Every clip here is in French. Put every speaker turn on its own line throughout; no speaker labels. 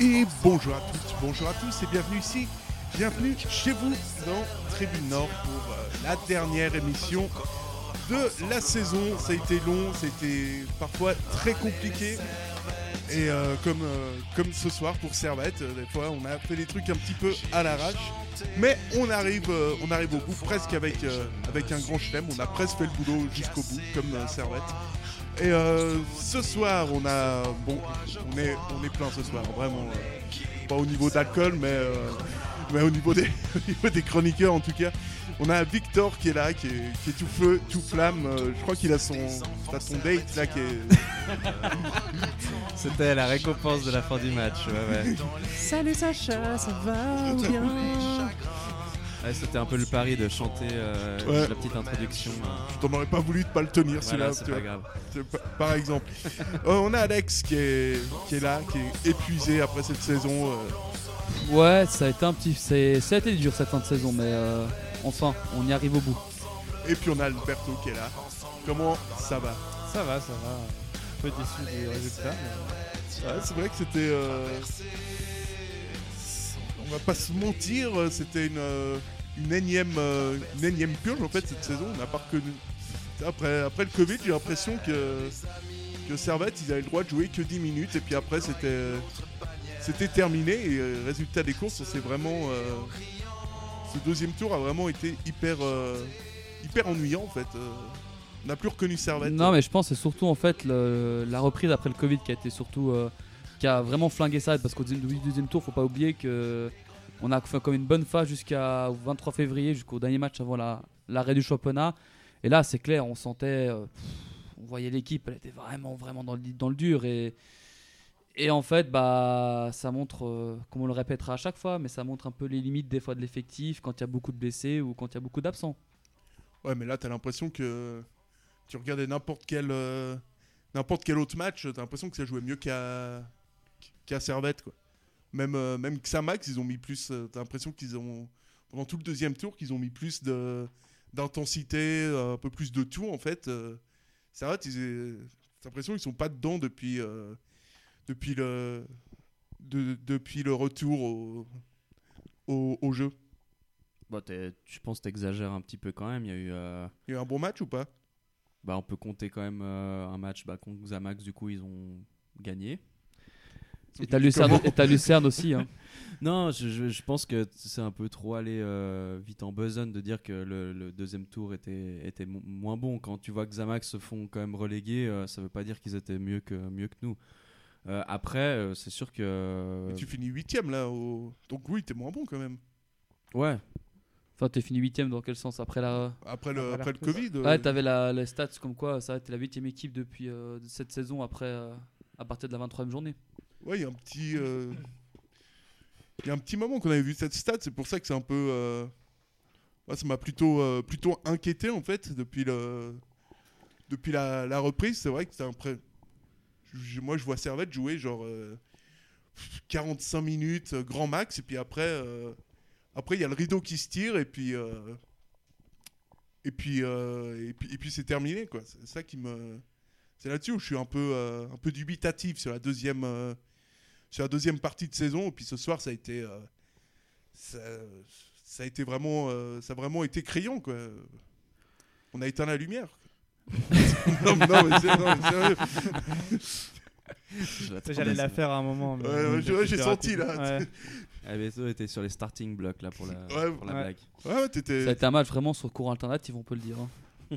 Et bonjour à toutes, bonjour à tous et bienvenue ici. Bienvenue chez vous dans Tribune Nord pour euh, la dernière émission de la saison. Ça a été long, ça a été parfois très compliqué. Et euh, comme, euh, comme ce soir pour Servette, des fois on a fait des trucs un petit peu à l'arrache. Mais on arrive, on arrive au bout presque avec, avec un grand chelem. On a presque fait le boulot jusqu'au bout comme Servette. Et euh, ce soir, on a. Bon, on est, on est plein ce soir, vraiment. euh, pas au niveau d'alcool, mais, euh, mais au, niveau des, au niveau des chroniqueurs en tout cas. On a Victor qui est là, qui est, qui est tout feu, tout flamme. euh, je crois qu'il a son, t'as son date là qui est.
C'était la récompense de la fin du match. Ouais, ouais.
Salut Sacha, ça va ou bien?
Ouais, C'était un peu le pari de chanter euh,
Ouais.
la petite introduction.
T'en aurais pas voulu de pas le tenir celui-là.
Voilà,
Par exemple. Euh, on a Alex qui est, qui est là, qui est épuisé après cette saison. euh,
Ouais, ça a été un petit, c'est- ça a été dur cette fin de saison, mais euh, enfin, on y arrive au bout.
et puis on a Alberto qui est là. Comment ça va?
Ça va, ça va. Un peu déçu du résultat. mais-
Ouais, c'est vrai que c'était. euh, On va pas se mentir, euh, c'était une, euh, une, énième, euh, énième purge en fait cette saison. On pas reconnu. Après, après le Covid, j'ai l'impression que, que Servette, ils avaient le droit de jouer que 10 minutes et puis après c'était. C'était terminé et euh, résultat des courses, c'est vraiment. euh, ce deuxième tour a vraiment été hyper, hyper ennuyant en fait. on n'a plus reconnu Servette.
Non, mais je pense que c'est surtout en fait la reprise après le Covid qui a été surtout, qui a vraiment flingué ça, parce qu'au deuxième, deuxième tour, faut pas oublier que on a fait comme une bonne phase jusqu'au 23 février, jusqu'au dernier match avant la- l'arrêt du championnat. Et là, c'est clair, on sentait, euh, on voyait l'équipe, elle était vraiment, vraiment dans le, dans le dur et et en fait, bah, ça montre, euh, comme on le répétera à chaque fois, mais ça montre un peu les limites des fois de l'effectif quand il y a beaucoup de blessés ou quand il y a beaucoup d'absents.
Ouais, mais là, t'as l'impression que tu regardais n'importe quel, euh, quel autre match, t'as l'impression que ça jouait mieux qu'à qu'à Servette, quoi. Même, euh, même Xamax, ils ont mis plus. euh, t'as l'impression qu'ils ont. Pendant tout le deuxième tour, qu'ils ont mis plus de d'intensité, euh, un peu plus de tout, en fait. euh. Servette, ils, t'as l'impression qu'ils sont pas dedans depuis, depuis, le, de- depuis le retour au, au, au jeu.
Bon, je pense que t'exagères un petit peu quand même. Il y a eu.
Il y a eu un bon match ou pas?
Bah, on peut compter quand même euh, un match bah, contre Xamax. Du coup, ils ont gagné.
Et t'as Lucerne, et t'as Lucerne aussi. Hein.
Non, je, je- je pense que c'est un peu trop aller euh, vite en besogne de dire que le, le deuxième tour était, était mo- moins bon. Quand tu vois que Xamax se font quand même reléguer, euh, ça veut pas dire qu'ils étaient mieux que, mieux que nous. Euh, après, euh, c'est sûr que.
Mais tu finis huitième là, au... donc oui, t'es moins bon quand même.
Ouais,
Enfin, t'es fini huitième dans quel sens? Après la.
Après le,
Après la
après le
reprise.
Covid. euh,
Ouais, t'avais la, les stats comme quoi ça t'es la huitième équipe depuis euh, cette saison après euh, à partir de la 23e journée.
Ouais, il y a un petit. euh, y a un petit moment qu'on avait vu cette stat, c'est pour ça que c'est un peu. euh, ça m'a plutôt, euh, plutôt inquiété en fait depuis, le... depuis la, reprise. C'est vrai que c'est un Moi, je vois Servette jouer genre euh, 45 minutes, euh, grand max, et puis après, après il y a le rideau qui se tire, et puis. Et puis, et puis, c'est terminé, quoi. C'est ça qui me. C'est là-dessus où je suis un peu, un peu dubitatif sur la deuxième, sur la deuxième partie de saison. Et puis ce soir, ça a été, euh, ça, ça a été vraiment, euh, ça a vraiment été criant, quoi. On a éteint la lumière. non, mais- non, mais c'est- non, mais sérieux.
je l'attendais,
J'allais la faire à un moment. mais-
Ouais, ouais, j'ai- senti, là.
Ouais.
Alberto était sur les starting blocks là pour la,
Ouais,
pour la
ouais.
blague.
Ouais, ouais, t'étais-
Ça a été un match vraiment sur cours alternatif, on peut le dire. hein.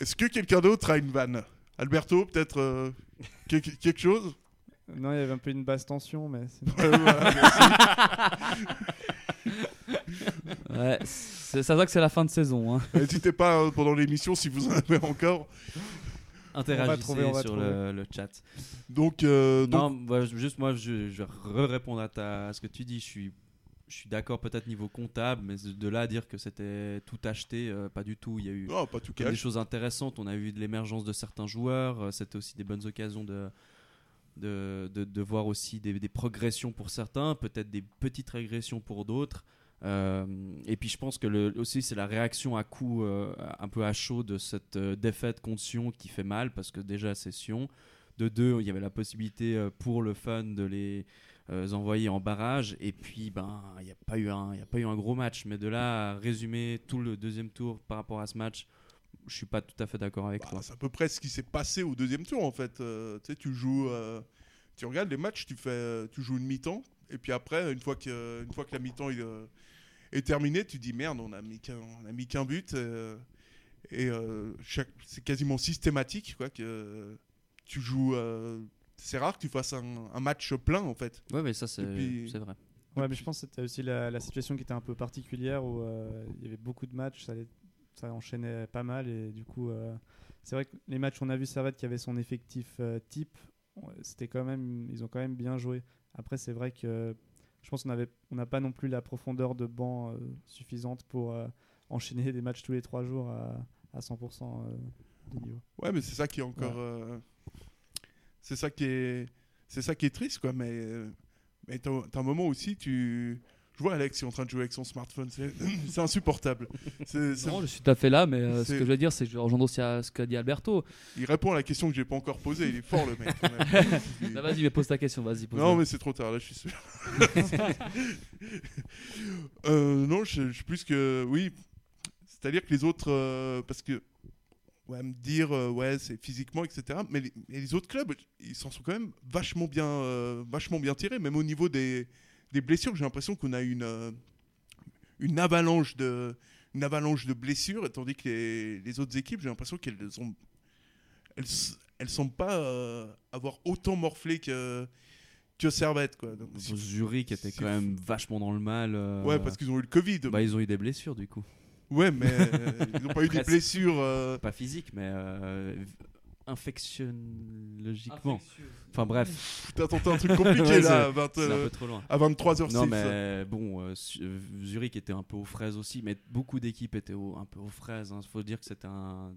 Est-ce que quelqu'un d'autre a une vanne? Alberto, peut-être euh, quelque, quelque chose?
Non, il y avait un peu une basse tension, mais c'est-
Ouais, voilà,
Ouais, c'est ça se voit que c'est la fin de saison. Hein.
N'hésitez pas hein, pendant l'émission si vous en avez encore.
interagissez
trouver, on va
sur
trouver.
le, le chat.
Donc, euh, donc
Non, bah, juste moi, je, je vais répondre à, ta- à ce que tu dis. Je suis, je suis d'accord peut-être niveau comptable, mais de là à dire que c'était tout acheté, euh, pas du tout. Il y a eu
non, pas tout
des choses intéressantes. On a vu de l'émergence de certains joueurs. Euh, C'était aussi des bonnes occasions de, de, de, de voir aussi des, des progressions pour certains, peut-être des petites régressions pour d'autres. Euh, et puis je pense que le, aussi c'est la réaction à coup un peu à chaud de cette défaite contre Sion qui fait mal parce que déjà c'est Sion. De deux, il y avait la possibilité pour le fun de les euh, envoyer en barrage et puis ben il n'y a pas eu un y a pas eu un gros match mais de là à résumer tout le deuxième tour par rapport à ce match je suis pas tout à fait d'accord avec
Bah,
toi
c'est à peu près ce qui s'est passé au deuxième tour en fait. Euh, tu sais, tu joues, euh, tu regardes les matchs, tu fais, euh, tu joues une mi-temps, et puis après, une fois que, une fois que la mi-temps est, terminée, tu dis merde, on a mis qu'un, but, et c'est quasiment systématique quoi que tu joues. C'est rare que tu fasses un, un match plein en fait.
ouais mais ça c'est
puis-
vrai
Ouais, mais je pense que c'était aussi la, la situation qui était un peu particulière où euh, il y avait beaucoup de matchs, ça, allait- ça enchaînait pas mal et du coup, euh, c'est vrai que les matchs on a vu Servette qui avait son effectif euh, type, c'était quand même, ils ont quand même bien joué. Après, c'est vrai que je pense qu'on avait, on n'a pas non plus la profondeur de banc euh, suffisante pour euh, enchaîner des matchs tous les trois jours à, à 100% euh, de niveau.
Ouais, mais c'est ça qui est encore. euh, c'est ça qui est. C'est ça qui est triste, quoi. Mais, mais t'as un moment aussi, tu. Je vois Alex qui est en train de jouer avec son smartphone. C'est insupportable. C'est-
Non, je suis tout à fait là, mais euh, ce que je veux dire, c'est que je rejoins aussi à ce qu'a dit Alberto.
Il répond à la question que j'ai pas encore posée. Il est fort, le mec.
Bah, vas-y, mais pose ta question, vas-y.
Non, mais c'est trop tard, là, je suis sûr. Euh, non, je, je suis plus que. Oui. C'est-à-dire que les autres. euh, parce que. Ouais, me dire, euh, ouais, c'est physiquement, etc. Mais les, mais les autres clubs, ils s'en sont quand même vachement bien, euh, vachement bien tirés. Même au niveau des, des blessures, j'ai l'impression qu'on a une, euh, une, avalanche de, une avalanche de blessures, tandis que les, les autres équipes, j'ai l'impression qu'elles ont. Elles, elles semblent pas avoir autant morflé que, que Servette, quoi. Donc,
Zurich était quand même vachement dans le mal
Ouais, parce qu'ils ont eu le Covid.
bah, ils ont eu des blessures du coup
Ouais, mais euh, ils n'ont pas eu des blessures. euh,
pas physiques mais euh, infectiologiquement enfin bref
Putain, tenté un truc compliqué
Ouais,
là, à, 20,
c'est un
euh,
peu trop loin
à 23h06.
Non, mais bon, euh, Su- euh, Zurich était un peu aux fraises aussi, mais beaucoup d'équipes étaient au- un peu aux fraises. Il faut dire que c'était un,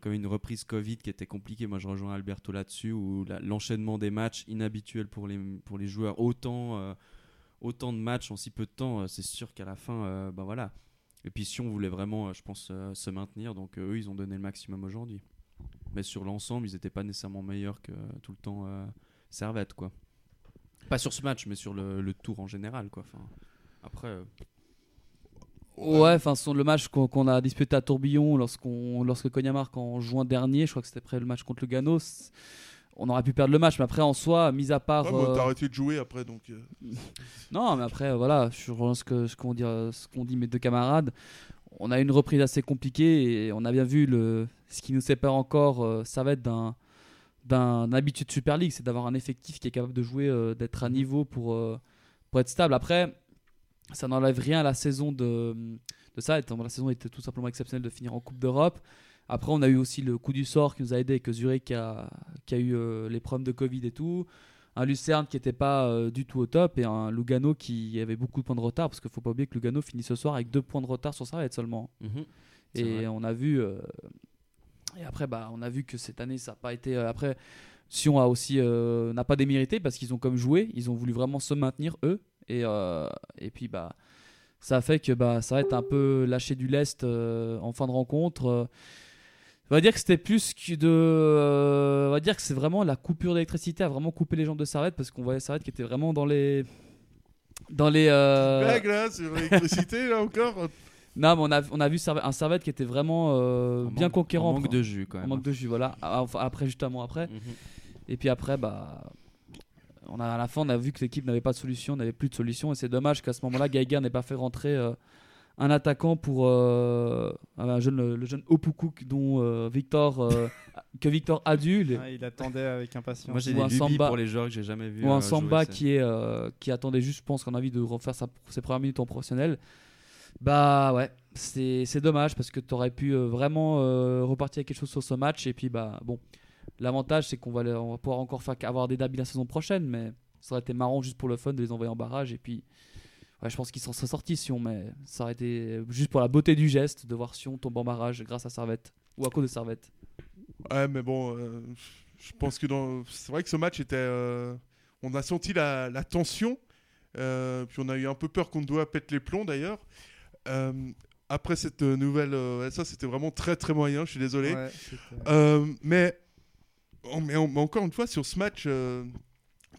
comme une reprise Covid qui était compliquée. Moi, je rejoins Alberto là-dessus, où la- l'enchaînement des matchs inhabituel pour les, pour les joueurs, autant, euh, autant de matchs en si peu de temps, euh, c'est sûr qu'à la fin, euh, ben voilà. Et puis, si on voulait vraiment, euh, je pense, euh, se maintenir, donc euh, eux, ils ont donné le maximum aujourd'hui. Mais sur l'ensemble, ils n'étaient pas nécessairement meilleurs que tout le temps euh, Servette, quoi. Pas sur ce match, mais sur le, le tour en général, quoi. Enfin, après, euh,
Ouais, enfin, son- le match qu'on a disputé à Tourbillon lorsqu'on, lorsque Cognac marque en juin dernier, je crois que c'était après le match contre le Gano, c- on aurait pu perdre le match, mais après en soi, mis à part.
Ouais, bon,
euh,
T'as arrêté de jouer après, donc. euh,
Non, mais après, voilà, je rejoins ce que- ce qu'ont dit, euh, ce qu'ont dit mes deux camarades. On a une reprise assez compliquée et on a bien vu le, ce qui nous sépare encore, euh, ça va être d'un d'un habitué de Super League, c'est d'avoir un effectif qui est capable de jouer, euh, d'être à niveau pour, euh, pour être stable. Après, ça n'enlève rien à la saison de, de ça. La saison était tout simplement exceptionnelle de finir en Coupe d'Europe. Après, on a eu aussi le coup du sort qui nous a aidé, que Zurich a, qui a eu euh, les problèmes de Covid et tout un Lucerne qui n'était pas euh, du tout au top et un Lugano qui avait beaucoup de points de retard parce qu'il faut pas oublier que Lugano finit ce soir avec deux points de retard sur Servette seulement.
mhm,
Et
vrai.
on a vu euh, et après bah on a vu que cette année ça n'a pas été après Sion a aussi n'a pas démérité parce qu'ils ont comme joué, ils ont voulu vraiment se maintenir eux et et puis bah ça a fait que bah ça va être un peu lâché du lest en fin de rencontre. On va dire que c'était plus que de. euh, on va dire que c'est vraiment la coupure d'électricité a vraiment coupé les jambes de Servette parce qu'on voyait Servette qui était vraiment dans les. Dans les. euh,
Blague là, sur l'électricité là encore.
Non, mais on a, on a vu Servette- un Servette qui était vraiment euh,
En
bien
manque-
conquérant.
en manque de jus quand
En
même.
manque de jus, voilà. Ah, Enfin, après, justement, après.
Mhm.
Et puis après, bah. On a, à la fin, on a vu que l'équipe n'avait pas de solution, n'avait plus de solution. Et c'est dommage qu'à ce moment-là, Geiger n'ait pas fait rentrer euh, un attaquant pour euh, un jeune, le, le jeune Opoku dont euh, Victor, euh, que Victor a dû. le-
Ah, il attendait avec impatience.
Moi j'ai
Ou
des
un
lubies
Samba.
pour les joueurs que j'ai jamais vus.
ou un Samba
jouer,
qui, est, euh, qui attendait juste, je pense, qu'on a envie de refaire sa- ses premières minutes en professionnel. Bah ouais, c'est c'est dommage parce que tu aurais pu euh, vraiment euh, repartir avec quelque chose sur ce match. Et puis bah bon, l'avantage c'est qu'on va, on va pouvoir encore faire, avoir des derbies la saison prochaine, mais ça aurait été marrant juste pour le fun de les envoyer en barrage. Et puis ouais, je pense qu'ils s'en seraient sortis Sion, mais ça aurait été juste pour la beauté du geste de voir Sion tomber en barrage grâce à Servette ou à cause de Servette.
Ouais, mais bon, euh, je pense que dans... c'est vrai que ce match était. euh, On a senti la, la tension. euh, puis on a eu un peu peur qu'on doit pète les plombs d'ailleurs. Euh, après cette nouvelle. euh, ça, c'était vraiment très très moyen, je suis désolé.
Ouais, c'était-
Euh, mais, oh, mais, mais encore une fois, sur ce match, euh,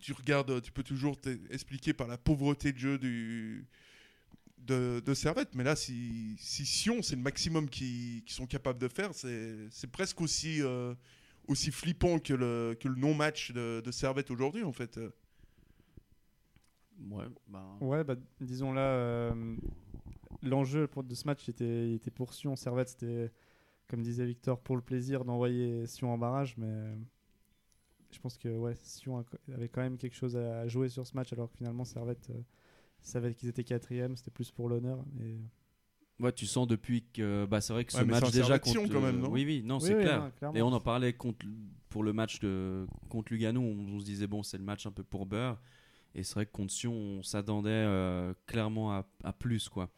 tu regardes, tu peux toujours t'expliquer par la pauvreté de jeu du, de, de Servette. Mais là, si, si Sion, c'est le maximum qu'ils sont capables de faire, c'est c'est presque aussi, euh, aussi flippant que le, que le non-match de, de Servette aujourd'hui, en fait.
Ouais, bah,
Ouais, bah, disons là, euh, l'enjeu pour- de ce match était, était pour Sion. Servette, c'était, comme disait Victor, pour le plaisir d'envoyer Sion en barrage. Mais euh, je pense que ouais, Sion a- avait quand même quelque chose à jouer sur ce match, alors que finalement, Servette euh, savait qu'ils étaient quatrième. C'était plus pour l'honneur. Et...
ouais, tu sens depuis que. Bah, c'est vrai que ce
Ouais,
match
c'est un
déjà contre.
quand même, non
oui, oui, non,
Oui,
c'est
oui,
clair.
non.
Et on en parlait contre, pour le match de, contre Lugano, on, on se disait, bon, c'est le match un peu pour beurre. Et c'est vrai que contre Sion, on s'attendait euh, clairement à, à plus, quoi.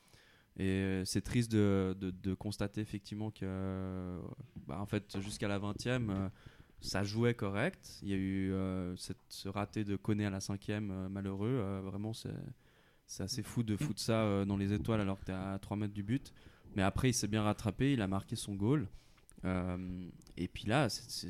Et euh, c'est triste de, de- de constater effectivement que, euh, bah, en fait, jusqu'à la 20e, euh, ça jouait correct. Il y a eu euh, cette, ce raté de Koné à la 5e, euh, malheureux. Euh, vraiment, c'est assez fou de foutre ça dans les étoiles alors que tu es à 3 mètres du but. Mais après, il s'est bien rattrapé, il a marqué son goal. Euh, et puis là, c'est-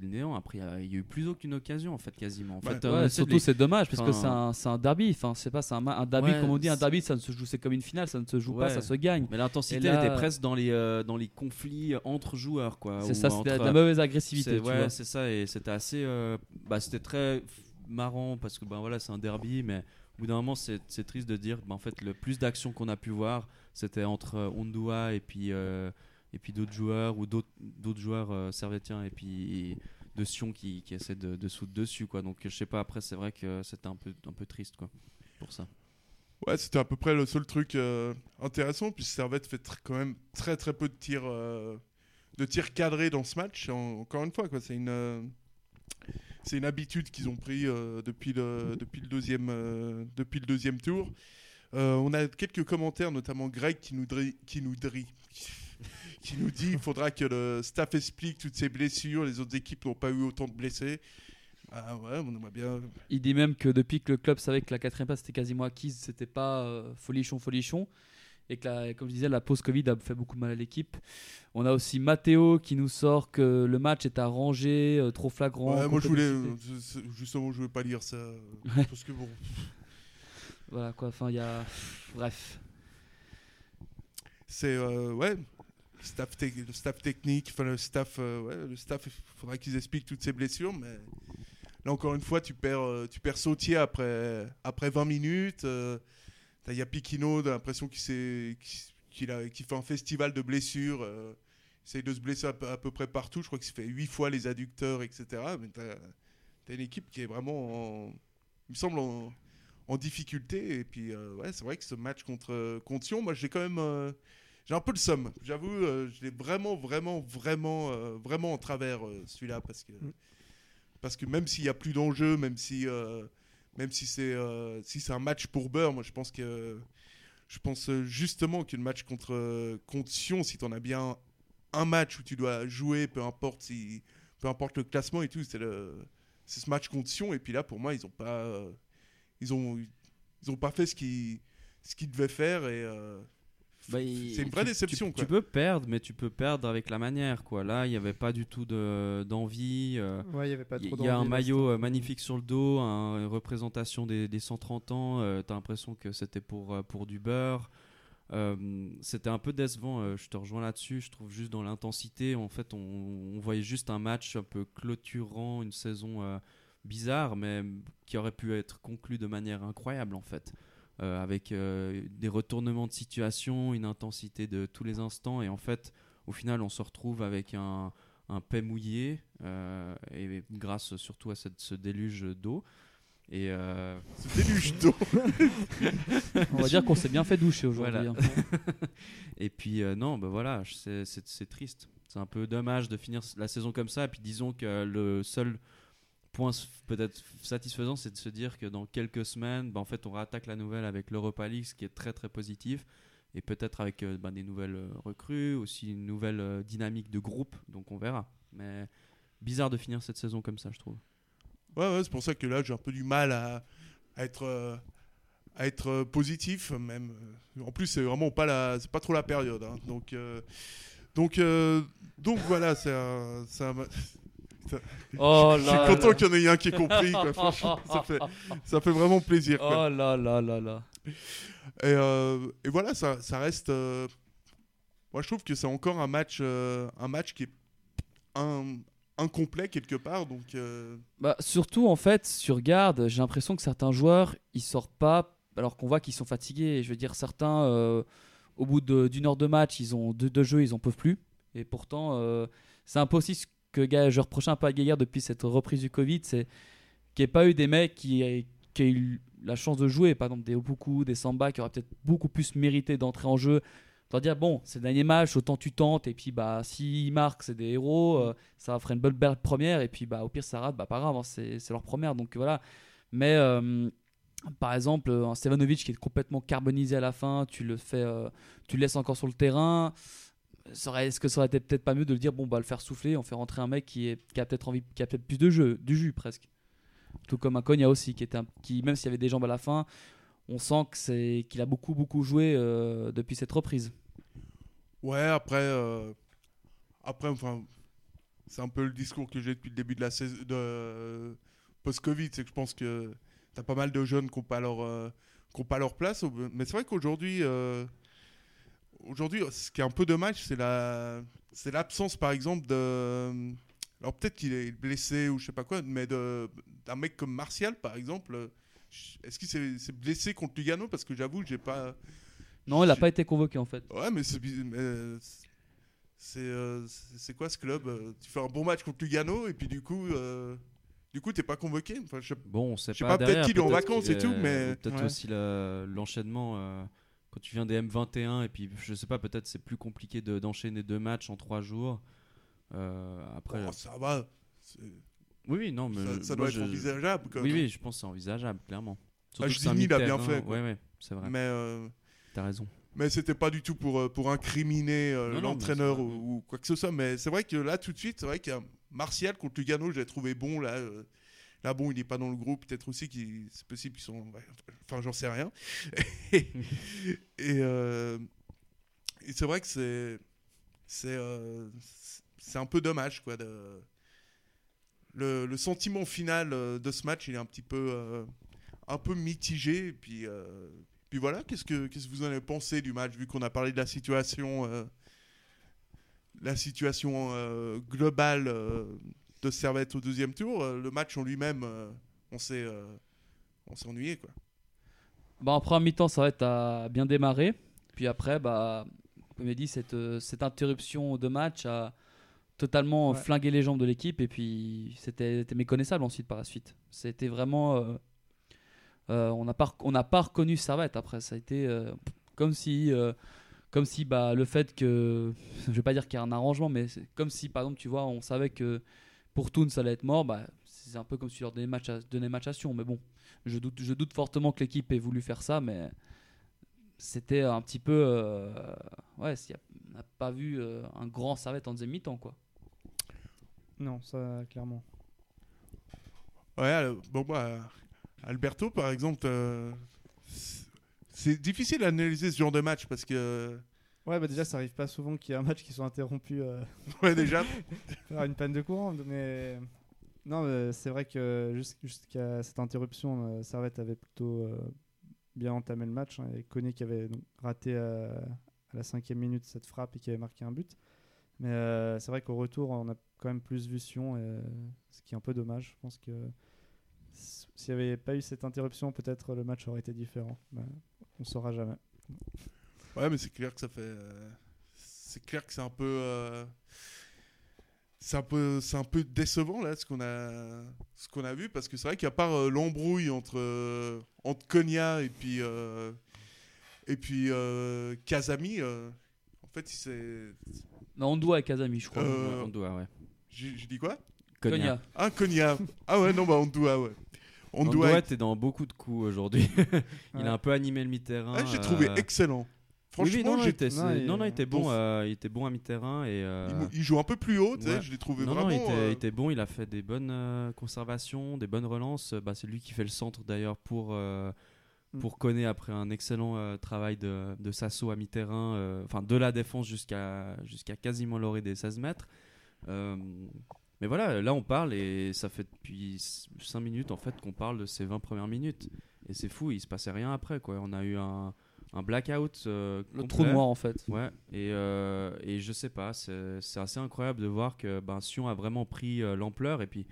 le néant. Après, il y a- eu plus aucune occasion, en fait, quasiment. En fait,
Ouais,
de
surtout
les-
c'est dommage parce que c'est un, derby. Enfin, c'est pas un, derby
Ouais,
comme on dit un derby ça ne se joue c'est comme une finale ça ne se joue pas ça se gagne.
Mais l'intensité était presque dans les, euh, dans les conflits entre joueurs. quoi.
C'est ça c'était
entre-
la mauvaise agressivité.
Ouais, c'est ça, et c'était assez. euh, bah, c'était très marrant parce que ben voilà, c'est un derby, mais au bout d'un moment, c'est triste de dire. ben, en fait, le plus d'action qu'on a pu voir, c'était entre euh, Ondua et puis euh, et puis d'autres joueurs ou d'autres joueurs euh, et puis de Sion qui, qui de, de sauter dessus quoi. Donc je sais pas. Après, c'est vrai que c'était un peu un peu triste quoi pour ça.
Ouais, c'était à peu près le seul truc euh, intéressant. Puis Servette fait quand même très très peu de tirs, euh, de tirs cadrés dans ce match. En- encore une fois, quoi, c'est une, euh, c'est une habitude qu'ils ont pris depuis le depuis le deuxième depuis le deuxième tour. On a quelques commentaires, notamment Greg qui nous dri- qui nous drie. Qui nous dit il faudra que le staff explique toutes ces blessures, les autres équipes n'ont pas eu autant de blessés. Ah ouais, on aimerait bien.
Il dit même que depuis que le club savait que la quatrième place était quasiment acquise, c'était pas euh, folichon folichon. Et que, la- comme je disais, la pause Covid a fait beaucoup de mal à l'équipe. On a aussi Matteo qui nous sort que le match est arrangé, euh, trop flagrant.
Ouais, moi je voulais euh, justement je voulais pas lire ça euh, parce que bon
Voilà quoi, enfin il y a. Bref.
c'est euh, ouais staff, le staff technique enfin le staff euh, le staff il faudra qu'ils expliquent toutes ces blessures mais là encore une fois tu perds euh, tu perds Sautier après après 20 minutes euh, t'as Yapikino t'as l'impression qu'il a qu'il fait un festival de blessures euh, il essaye de se blesser à, peu- près partout je crois qu'il fait 8 fois les adducteurs etc mais t'as as une équipe qui est vraiment en, il me semble en, en difficulté et puis euh, ouais c'est vrai que ce match contre contre Sion moi j'ai quand même euh, j'ai un peu le somme, j'avoue, euh, je l'ai vraiment, vraiment, vraiment, euh, vraiment en travers euh, celui-là parce que, parce que même s'il y a plus d'enjeux, même si, même si c'est, si c'est un match pour beurre, moi je pense que, je pense justement que match contre contre Sion, si tu en as bien un match où tu dois jouer, peu importe si, peu importe le classement et tout, c'est le, c'est ce match contre Sion. Et puis là pour moi ils ont pas, ils ont, ils ont pas fait ce qu'ils, ce qu'ils devaient faire. Et
Bah, il-
c'est une vraie
tu-
déception,
Tu,
quoi.
tu peux perdre, mais tu peux perdre avec la manière. Quoi. Là, il n'y avait pas du tout de- d'envie. euh,
Ouais, il y avait pas
Il
trop
y a un maillot euh, magnifique sur le dos, un- une représentation des, des 130 ans. euh, T'as l'impression que c'était pour, euh, pour du beurre. Euh, c'était un peu décevant, euh, je te rejoins là-dessus. Je trouve juste dans l'intensité, en fait, on, on voyait juste un match un peu clôturant une saison euh, bizarre, mais qui aurait pu être conclu de manière incroyable, en fait. Euh, avec euh, des retournements de situation, une intensité de tous les instants. Et en fait, au final, on se retrouve avec un, un paix mouillé, euh, et grâce surtout à cette- ce déluge d'eau. Et euh,
Ce déluge d'eau.
On va dire qu'on s'est bien fait doucher aujourd'hui.
Voilà.
hein.
Et puis euh, non, bah voilà, c'est triste. C'est un peu dommage de finir la saison comme ça. Et puis disons que le seul point peut-être satisfaisant, c'est de se dire que dans quelques semaines, bah, en fait, on rattaque la nouvelle avec l'Europa League, ce qui est très très positif. Et peut-être avec euh, bah, des nouvelles euh, recrues, aussi une nouvelle euh, dynamique de groupe. Donc on verra. Mais bizarre de finir cette saison comme ça, je trouve.
Ouais, c'est pour ça que là, j'ai un peu du mal à, être, à être positif, même. En plus, c'est vraiment pas la, c'est pas trop la période. hein. Donc, donc, donc voilà, c'est un-
Oh
Je suis
là
content
là.
qu'il y en ait un qui ait compris. quoi. Franchement, ça fait, ça fait vraiment plaisir. quoi.
Oh là là là là.
Et, euh, et voilà, ça, ça reste. euh, Moi, je trouve que c'est encore un match, euh, un match qui est un- incomplet quelque part. Donc, euh,
Bah, surtout en fait sur garde, j'ai l'impression que certains joueurs ils sortent pas alors qu'on voit qu'ils sont fatigués. Je veux dire certains euh, au bout de- d'une heure de match ils ont deux, deux jeux ils en peuvent plus. Et pourtant euh, c'est un peu aussi ce que je reprochais un peu à Gaillard depuis cette reprise du Covid, c'est qu'il n'y ait pas eu des mecs qui aient, eu la chance de jouer, par exemple des Opoku, des Samba qui auraient peut-être beaucoup plus mérité d'entrer en jeu. Va dire bon c'est le dernier match autant tu tentes et puis bah s'ils marquent c'est des héros euh, ça ferait une bonne belle première et puis bah au pire ça rate bah pas grave hein, c'est leur première donc voilà. Mais euh, par exemple un Stevanovic qui est complètement carbonisé à la fin tu le fais euh, tu le laisses encore sur le terrain est-ce que ça aurait été peut-être pas mieux de le dire bon bah le faire souffler on fait rentrer un mec qui, est, qui a peut-être envie qui a peut-être plus de jeu du jus presque tout comme un Konya aussi qui était un- qui même s'il y avait des jambes à la fin on sent que c'est qu'il a beaucoup beaucoup joué euh, depuis cette reprise
ouais, après, euh, après, enfin, c'est un peu le discours que j'ai depuis le début de la saison de post-Covid, c'est que je pense que t'as pas mal de jeunes qui n'ont pas leur, euh, qui ont pas leur place. Mais c'est vrai qu'aujourd'hui, euh, aujourd'hui, ce qui est un peu dommage, c'est la, c'est l'absence, par exemple, de, alors peut-être qu'il est blessé ou je sais pas quoi, mais de, d'un mec comme Martial, par exemple. Est-ce qu'il s'est s'est blessé contre Lugano? Parce que j'avoue, j'ai pas.
non il a
j'ai-
pas été convoqué en fait
Ouais, mais c'est euh, c'est euh, c'est c'est quoi ce club euh, Tu fais un bon match contre Lugano et puis du coup, euh, du coup, t'es pas convoqué? Enfin, je
Bon, on sait
Je sais
pas.
pas, peut-être qu'il est en vacances et tout, mais-
Peut-être
Ouais.
aussi le- l'enchaînement. euh, quand tu viens des M21 et puis je sais pas, peut-être c'est plus compliqué de- d'enchaîner deux matchs en trois jours. Euh, après,
Oh, ça va.
oui, oui, non, mais
Ça, doit être envisageable. Quoi,
Oui, oui, je pense que c'est envisageable, clairement. Surtout un
Jimmy l'a bien fait, quoi.
Ouais, ouais, c'est vrai.
Mais, euh,
T'as raison.
mais c'était pas du tout pour, euh, pour incriminer euh, l'entraîneur ou, ou quoi que ce soit. Mais c'est vrai que là, tout de suite, c'est vrai qu'il y a Martial contre Lugano, j'ai trouvé bon. Là, là, bon, il est pas dans le groupe. Peut-être aussi qu'il c'est possible qu'ils sont. Enfin, j'en sais rien. et euh, et c'est vrai que c'est. C'est euh, c'est un peu dommage, quoi. De... Le, le sentiment final euh, de ce match, il est un petit peu, euh, un peu mitigé. Et puis, puis voilà, qu'est-ce que, qu'est-ce que vous en avez pensé du match, vu qu'on a parlé de la situation, la situation euh, globale euh, de Servette au deuxième tour. euh, le match en lui-même, euh, on s'est, euh, on s'est ennuyé, quoi.
Bah, en première mi-temps, ça va être à bien démarrer. Puis après, bah, comme il dit, cette, cette interruption de match a totalement
Ouais.
flingué les jambes de l'équipe. Et puis, c'était c'était méconnaissable ensuite par la suite. C'était vraiment. euh, euh, on n'a pas, on n'a pas reconnu Servette après. Ça a été euh, comme si. euh, comme si bah, le fait que. Je vais pas dire qu'il y a un arrangement, mais comme si, par exemple, tu vois, on savait que pour Toon, ça allait être mort. Bah, c'est un peu comme si tu leur donnais match à, donnais match à Sion. Mais bon, je doute, je doute fortement que l'équipe ait voulu faire ça, mais c'était un petit peu. euh, ouais, on n'a pas vu euh, un grand Servette en deuxième mi-temps, quoi.
Non, ça, clairement.
Ouais, bon, bah, Alberto, par exemple, euh, c'est- c'est difficile d'analyser ce genre de match parce que,
Ouais, bah déjà, ça arrive pas souvent qu'il y ait un match qui soit interrompu euh,
ouais, déjà,
par une panne de courant, mais non, mais c'est vrai que jus- jusqu'à cette interruption, euh, Servette avait plutôt euh, bien entamé le match hein, et Koné qui avait donc raté euh, à la cinquième minute cette frappe et qui avait marqué un but. Mais c'est vrai qu'au retour, on a quand même plus vu Sion, et, ce qui est un peu dommage. Je pense que s'il n'y avait pas eu cette interruption, peut-être le match aurait été différent. Mais on saura jamais.
Ouais, mais c'est clair que ça fait, euh, c'est clair que c'est un peu, euh, c'est un peu c'est un peu décevant là ce qu'on a ce qu'on a vu parce que c'est vrai qu'à part euh, l'embrouille entre euh, entre Konya et puis euh, et puis euh, Kazami euh, en fait il s'est
Non, Ondoa et Kazami, je crois.
Euh,
On doit, ouais.
j'ai dit quoi?
Konya.
Ah Konya ah ouais non bah on doit ouais on
On
doit
doit être dans beaucoup de coups aujourd'hui. il
Ouais.
a un peu animé le mi-terrain.
Ah, j'ai trouvé
euh,
excellent
oui, oui,
franchement
non, non, il était,
non, il-
non, non, il était bon, euh, il était bon à mi-terrain et. euh,
il, joue un peu plus haut
ouais.
je l'ai trouvé
non, non,
vraiment
il était,
euh,
il était bon, il a fait des bonnes conservations, des bonnes relances. Bah, c'est lui qui fait le centre d'ailleurs pour, euh,
Mm.
pour Koné après un excellent travail de, de Sasso à mi-terrain, enfin de la défense jusqu'à jusqu'à quasiment l'orée des 16 mètres. Mais voilà, là on parle et ça fait depuis 5 minutes en fait qu'on parle de ces 20 premières minutes. Et c'est fou, il se passait rien après quoi. On a eu un, un blackout. euh,
Le trou noir, en fait.
Ouais, et, euh, et je sais pas, c'est c'est assez incroyable de voir que ben, Sion a vraiment pris euh, l'ampleur et puis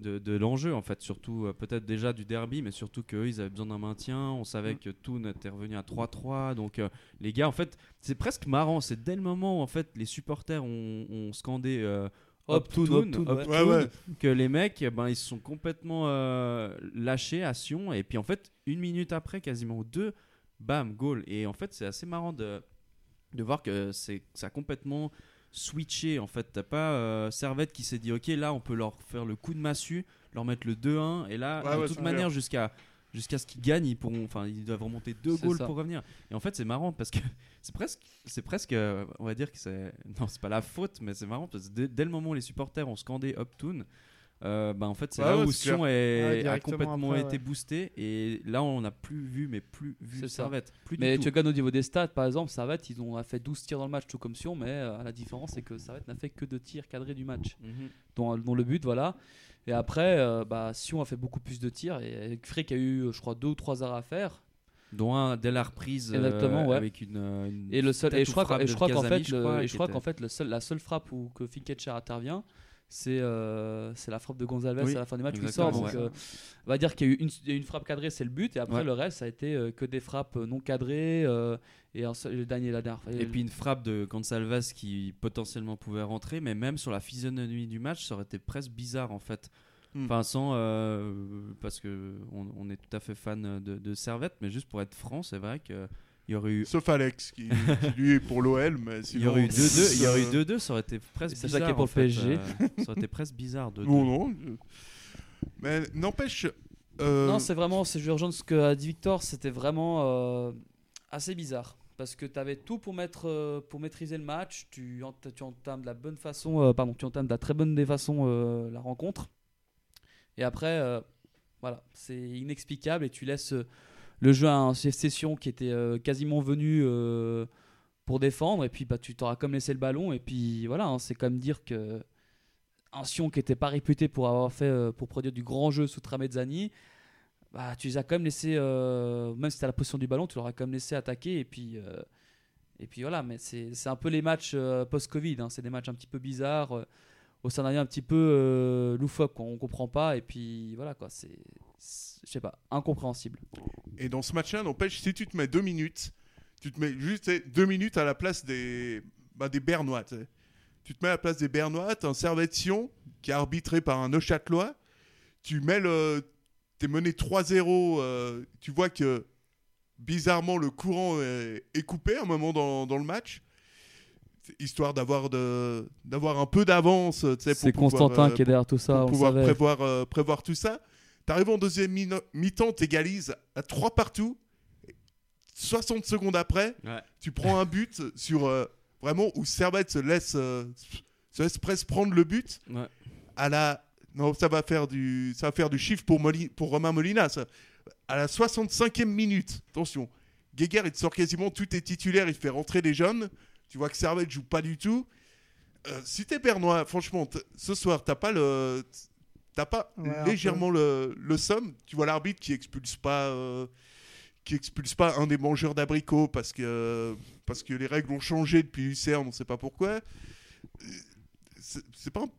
de, de l'enjeu en fait, surtout euh, peut-être déjà du derby, mais surtout qu'eux ils avaient besoin d'un maintien. On savait
Mm.
que Toon était revenu à 3-3, donc euh, les gars en fait, c'est presque marrant. C'est dès le moment où en fait les supporters ont, ont scandé euh,
Hop, Toon,
Toon,
hop, Toon,
hop,
ouais.
Ouais,
que les mecs, ben, ils se sont complètement euh, lâchés à Sion. Et puis en fait, une minute après, quasiment ou deux, bam, goal. Et en fait, c'est assez marrant de, de voir que c'est ça a complètement switché. En fait, t'as pas euh, Servette qui s'est dit, ok, là, on peut leur faire le coup de massue, leur mettre le 2-1. Et là,
Ouais,
de
ouais,
toute manière, jusqu'à jusqu'à ce qu'ils gagnent, ils pourront, enfin, ils doivent remonter deux goals
ça.
pour revenir. Et en fait, c'est marrant parce que c'est presque, c'est presque, euh, on va dire que c'est, non, c'est pas la faute, mais c'est marrant parce que dès, dès le moment où les supporters ont scandé Uptoon, euh, bah en fait c'est
Ouais,
là
ouais,
où Sion est-
Ouais,
a complètement
après,
été
ouais.
boosté et là on n'a plus vu mais plus vu. Servette plus
Mais
du
tu regardes au niveau des stats, par exemple, Servette, ils ont fait 12 tirs dans le match, tout comme Sion, mais euh, la différence, c'est que Servette n'a fait que 2 tirs cadrés du match,
Mhm.
dont, dont le but, voilà. Et après, euh, bah, Sion a fait beaucoup plus de tirs, et Frick a eu, euh, je crois, 2 ou 3 arrêts à faire.
dont un dès la reprise euh,
ouais.
avec une, une
Et, le seul, et je crois,
frappe
et
de
je crois qu'en fait,
je
le-
crois,
et
qui
je crois
était-
qu'en fait le seul, la seule frappe où que Finketcher intervient, c'est euh, c'est la frappe de Gonzalez
Oui,
à la fin du match où il
exactement,
sort. Donc,
ouais.
euh, on va dire qu'il y a eu une, il y a eu une frappe cadrée, c'est le but, et après
Ouais.
le reste, ça a été euh, que des frappes non cadrées euh, et un le dernier la dernière.
Et puis une frappe de Gonçalves qui potentiellement pouvait rentrer, mais même sur la physionomie du match, ça aurait été presque bizarre en fait.
Hmm.
Enfin, sans. euh, parce que on, on est tout à fait fan de, de Servette, mais juste pour être franc, c'est vrai y aurait eu.
sauf Alex qui, qui, lui est pour l'OL mais
Il y
sinon,
aurait eu 2-2, il y aurait eu
euh,
2-2, ça aurait été presque
Et c'est
bizarre.
ça qui est pour le PSG.
euh, ça aurait été presque bizarre de.
non non mais n'empêche euh,
Non, c'est vraiment, c'est je vais rejoindre ce qu'a dit Victor, c'était vraiment euh, assez bizarre. Parce que tu avais tout pour, mettre, euh, pour maîtriser le match, tu, tu entames de la bonne façon, euh, pardon, tu entames de la très bonne des façons euh, la rencontre. Et après, euh, voilà, c'est inexplicable et tu laisses euh, le jeu à un session qui était euh, quasiment venu euh, pour défendre et puis bah, tu t'auras comme laissé le ballon et puis voilà, hein, c'est comme dire que un Sion qui n'était pas réputé pour avoir fait euh, pour produire du grand jeu sous Tramezzani, bah, tu les as quand même laissé, même si tu as la position du ballon, tu leur as quand même laissé attaquer. Et puis, et puis voilà, mais c'est un peu les matchs post-Covid. hein. c'est des matchs un petit peu bizarres, au scénario un petit peu euh, loufoque, quoi. on comprend pas. Et puis voilà, quoi, c'est, je sais pas, incompréhensible.
Et dans ce match-là, n'empêche, si tu te mets deux minutes, tu te mets juste deux minutes à la place des, bah, des Bernois. tu te mets à la place des Bernois, un Servettion qui est arbitré par un Neuchâtelois. Tu mets le. T'es mené 3-0. euh, tu vois que bizarrement le courant est, est coupé à un moment dans, dans le match. Histoire d'avoir de, d'avoir un peu d'avance. tu sais, pour
C'est
pouvoir,
Constantin
euh,
qui est derrière tout ça,
pour
on
pouvoir
savait.
prévoir, euh, prévoir tout ça. T'arrives en deuxième mi- mi-temps, t'égalises à 3 partout. 60 secondes après,
Ouais.
tu prends un but sur euh, vraiment où Servette se laisse, euh, se laisse presque prendre le but
Ouais.
à la non ça va faire du ça va faire du chiffre pour Moli- pour Romain Molina ça. à la 65e minute attention Guéguer il te sort quasiment tous tes titulaires il fait rentrer les jeunes tu vois que Servette joue pas du tout. Euh, si t'es Bernois franchement ce soir t'as pas le t'as pas
Ouais,
légèrement le, le somme. Tu vois l'arbitre qui expulse pas euh, qui expulse pas un des mangeurs d'abricots parce que parce que les règles ont changé depuis UCR on sait pas pourquoi. Euh, c'est pas un-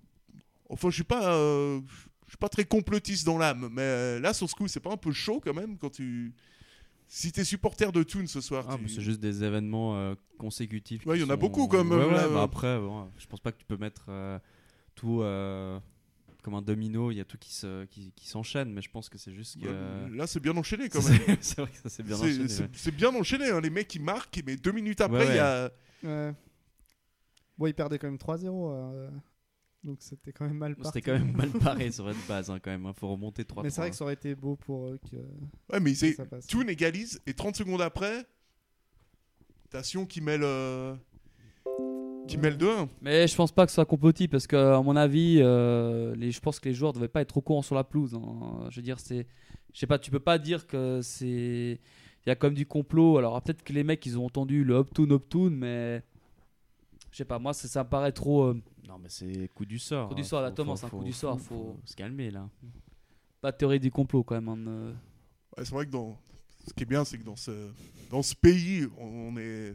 enfin je suis pas euh, je suis pas très complotiste dans l'âme mais là sur ce coup c'est pas un peu chaud quand même quand tu si t'es supporter de Toon ce soir
Ah,
tu-
bah, c'est juste des événements euh, consécutifs.
Ouais, il y en a beaucoup, quand même,
Ouais, ouais,
là,
bah
euh.
après, bon, je pense pas que tu peux mettre euh, tout euh, comme un domino, il y a tout qui se qui, qui s'enchaîne, mais je pense que c'est juste que
Ouais, Là, c'est bien enchaîné quand même.
c'est c'est vrai que ça s'est bien
C'est-
enchaîné.
c'est
ouais.
c'est bien enchaîné. hein. Les mecs, ils marquent, mais deux minutes après,
Ouais,
il y a.
Ouais. Bon, il perdait quand même 3-0. Euh, Donc c'était quand même mal parti.
C'était quand même mal paré sur une base hein, quand même. Il faut remonter 3
Mais c'est vrai que ça aurait été beau pour eux que,
Ouais, mais
que ça passe.
Toon égalise et 30 secondes après, t'as Sion qui met le. qui met le 2-1.
Mais je pense pas que ce soit complotis parce que, à mon avis, euh, les, je pense que les joueurs devaient pas être trop courants sur la pelouse. hein. Je veux dire, c'est, je sais pas, tu peux pas dire que c'est, il y a comme du complot. Alors peut-être que les mecs ils ont entendu le up tune up tune, mais je sais pas. Moi, ça, ça me paraît trop. euh,
Non, mais c'est coup du sort.
Coup du
hein.
sort, là,
Faut-
Thomas, c'est un coup
faut-
du sort,
faut-
faut-
faut se calmer là.
pas de théorie du complot quand même. hein, euh.
Ouais, c'est vrai que dans. Ce qui est bien, c'est que dans ce, dans ce pays, on est.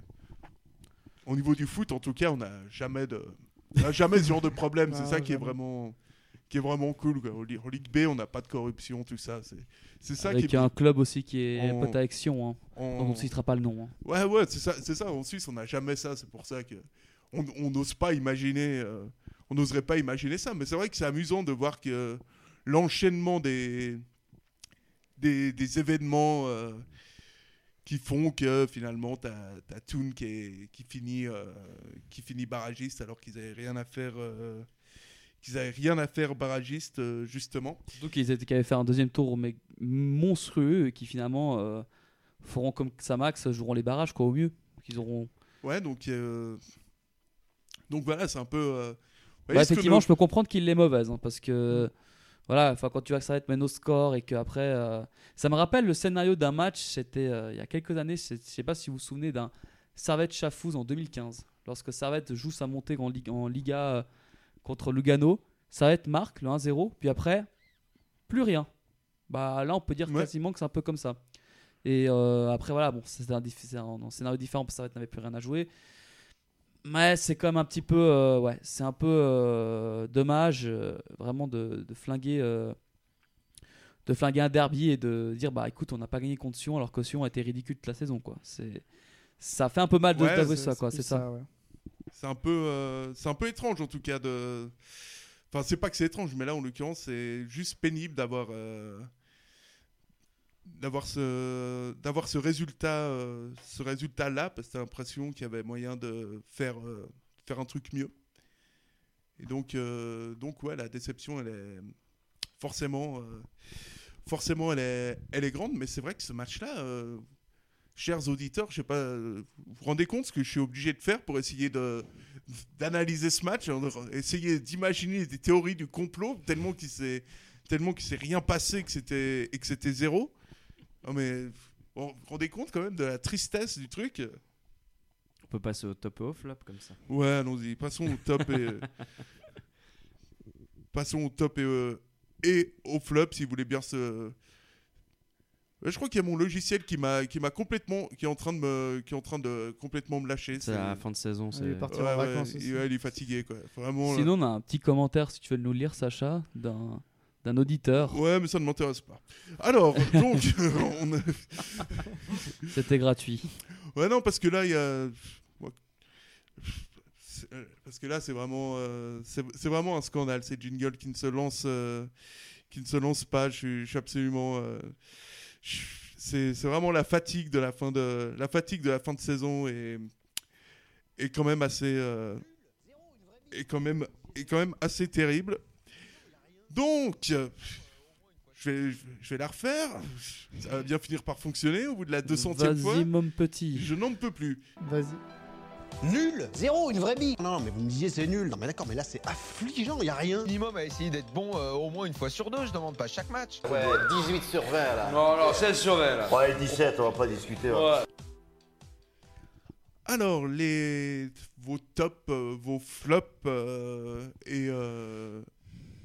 Au niveau du foot, en tout cas, on n'a jamais de. On n'a jamais ce genre de problème. c'est
Ah,
ça qui est vraiment. Qui est vraiment cool. quoi. En Ligue- B, on n'a pas de corruption, tout ça. C'est c'est ça
Avec
qui est.
un club aussi qui est
En-
pote avec Sion, hein,
en-
on ne citera pas le nom. hein.
Ouais, ouais, c'est ça, c'est ça. En Suisse, on n'a jamais ça. C'est pour ça que on n'ose pas imaginer. euh, on n'oserait pas imaginer ça. Mais c'est vrai que c'est amusant de voir que l'enchaînement des, des des événements euh, qui font que finalement t'as as Toon qui est- qui finit euh, qui finit barragiste alors qu'ils avaient rien à faire. euh, qu'ils avaient rien à faire barragiste justement.
Surtout qu'ils étaient- qu'ils avaient fait un deuxième tour mais monstrueux et qui finalement feront comme Samax, joueront les barrages quoi au mieux. Qu'ils auront.
Ouais, donc donc voilà, c'est un peu. euh,
Bah, effectivement,
le-
je peux comprendre qu'il est mauvaise hein, parce que voilà, quand tu vois que ça va être au score et qu'après, euh, ça me rappelle le scénario d'un match. C'était euh, il y a quelques années. Je sais pas si vous vous souvenez d'un Servette Chafouz en 2015, lorsque Servette joue sa montée en, Liga euh, contre Lugano. Servette marque le 1-0, puis après plus rien. Bah là, on peut dire
Ouais.
quasiment que c'est un peu comme ça. Et euh, après voilà, bon, c'est un, diff- c'est un- un scénario différent parce que Servette n'avait plus rien à jouer. Mais c'est quand même un petit peu, euh, ouais, c'est un peu euh, dommage, euh, vraiment de, de flinguer, de flinguer un derby et de dire bah écoute, on n'a pas gagné contre Sion alors que Sion a été ridicule toute la saison quoi. C'est, ça fait un peu mal de
Ouais,
d'avouer
C'est-
ça quoi, c'est ça.
ouais.
C'est un peu, c'est un peu étrange en tout cas de. Enfin, c'est pas que c'est étrange, mais là en l'occurrence, c'est juste pénible d'avoir, d'avoir ce, d'avoir ce résultat, euh, ce résultat là, parce que t'as l'impression qu'il y avait moyen de faire, euh, faire un truc mieux. Et donc, euh, donc ouais, la déception, elle est forcément, forcément, elle est, elle est grande. Mais c'est vrai que ce match-là. euh, Chers auditeurs, je sais pas, vous vous rendez compte ce que je suis obligé de faire pour essayer de d'analyser ce match, hein, essayer d'imaginer des théories du complot tellement qu'il s'est tellement qu'il s'est rien passé que c'était que c'était zéro. Non mais vous vous rendez compte quand même de la tristesse du truc?
On peut passer au top et au flop comme ça.
Ouais, allons-y, passons au top et euh, passons au top et, euh, et au flop si vous voulez bien se je crois qu'il y a mon logiciel qui m'a qui m'a complètement qui est en train de me qui est en train de complètement me lâcher.
C'est la fin de saison.
Il est
C'est
parti
Ouais,
en
ouais,
vacances
il- ouais, il est fatigué quoi. Vraiment. là.
Sinon, on a un petit commentaire si tu veux nous lire, Sacha, d'un d'un auditeur.
Ouais, mais ça ne m'intéresse pas. Alors, donc, on
C'était gratuit.
ouais, non, parce que là, il y a. euh, Parce que là, c'est vraiment, euh, c'est vraiment un scandale. Ces jingles qui ne se lancent, euh, qui ne se lancent pas. Je suis, je suis absolument. euh, c'est vraiment la fatigue de la fin de la fatigue de la fin de saison et est quand même assez euh, est quand même est quand même assez terrible. Donc, euh, je vais, je vais la refaire. Ça va bien finir par fonctionner au bout de la 200e fois.
Vas-y, mon petit.
Je n'en peux plus.
Vas-y.
Nul Zéro, une vraie bille Non, mais vous me disiez c'est nul. Non, mais d'accord, mais là c'est affligeant, y a rien.
minimum à essayer d'être bon euh, au moins une fois sur deux, je demande pas chaque match.
Ouais, 18 sur 20 là.
Non, non, 16 sur 20 là.
Ouais, 17, on va pas discuter. hein.
Alors, les, vos tops, euh, vos flops, euh, et, euh,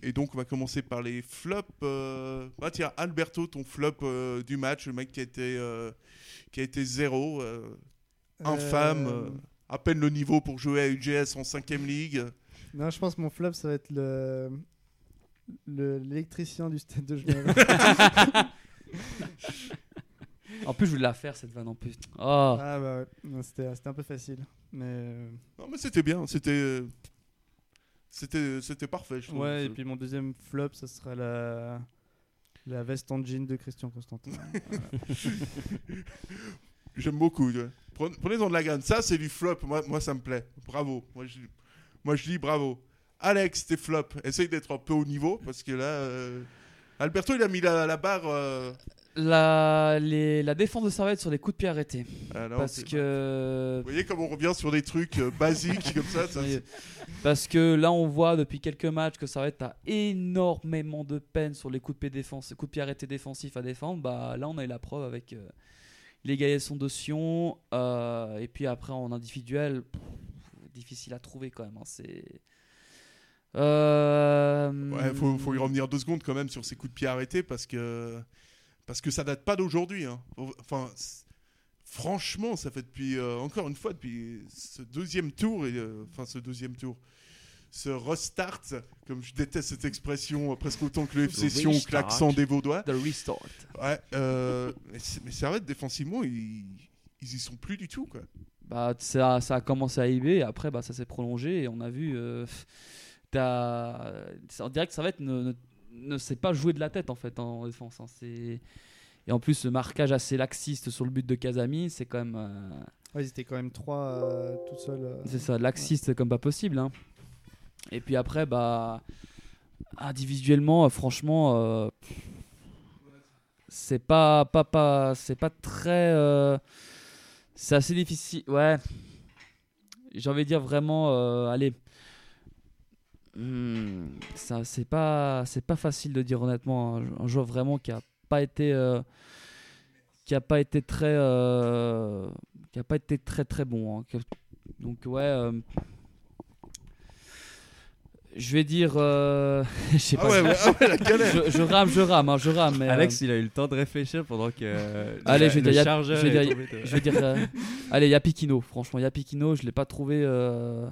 et donc on va commencer par les flops. euh. Ah tiens, Alberto, ton flop euh, du match, le mec qui a été, euh, qui a été zéro, euh, infâme, à peine le niveau pour jouer à UGS en 5ème ligue.
Non, je pense que mon flop, ça va être le le- l'électricien du stade de Genève.
En plus, je voulais la faire cette vanne en plus. Oh.
ah bah ouais, c'était c'était un peu facile. Mais
Non mais c'était bien, c'était... C'était c'était parfait, je trouve.
Ouais, et puis mon deuxième flop, ça sera la, la veste en jean de Christian Constantin.
J'aime beaucoup. Prenez-en de la graine. Ça, c'est du flop. Moi, moi, ça me plaît. Bravo. Moi, je, moi, je dis bravo. Alex, tes flop. Essaye d'être un peu au niveau parce que là, euh, Alberto, il a mis la, la barre. euh,
La, les- la défense de Servette sur les coups de pied arrêtés.
alors,
parce que.
Vous voyez comme on revient sur des trucs euh, basiques comme ça.
Parce que là, on voit depuis quelques matchs que Servette a énormément de peine sur les coups de pied, défense, coups de pied arrêtés défensifs à défendre. Bah, là, on a eu la preuve avec euh, l'égalisation de Sion. euh, et puis après, en individuel, pff, difficile à trouver quand même. hein, c'est. Euh,
Ouais, faut, faut y revenir deux secondes quand même sur ces coups de pied arrêtés parce que parce que ça date pas d'aujourd'hui. hein. Enfin, franchement, ça fait depuis euh, encore une fois depuis ce deuxième tour et euh, enfin ce deuxième tour, ce restart, comme je déteste cette expression euh, presque autant que le FC Sion, des Vaudois.
The restart.
Ouais, mais, c'est- mais ça arrête défensivement, ils, ils y sont plus du tout quoi.
Bah, ça, ça a commencé à IB et après bah, ça s'est prolongé et on a vu. t'as- on dirait que Servette ne, ne, ne sait pas jouer de la tête en fait en défense. hein, c'est- Et en plus, ce marquage assez laxiste sur le but de Kazami, c'est quand même. euh,
Ouais, ils étaient quand même trois euh, tout seuls. euh.
c'est ça, laxiste comme pas possible. hein. Et puis après, bah. Individuellement, euh, franchement. c'est pas, pas, pas, c'est pas très. c'est assez difficile. Ouais. J'ai envie de dire vraiment. allez. Hmm, ça, c'est pas, c'est pas facile de dire honnêtement. Un, un joueur vraiment qui a pas été. euh, qui a pas été très. euh, qui a pas été très très bon. hein. Donc, ouais. euh, je vais dire. euh, je sais
Ah
pas.
ouais, ouais, ah ouais, la galère.
je, je rame, je rame, hein, je rame. Mais,
Alex,
euh,
il a eu le temps de réfléchir pendant que. euh,
Allez,
le-
je vais dire, Yap-
chargeur
je vais
est
dire,
tombé de-
je vais dire, euh, allez, Yapikino. Franchement, Yapikino, je l'ai pas trouvé euh,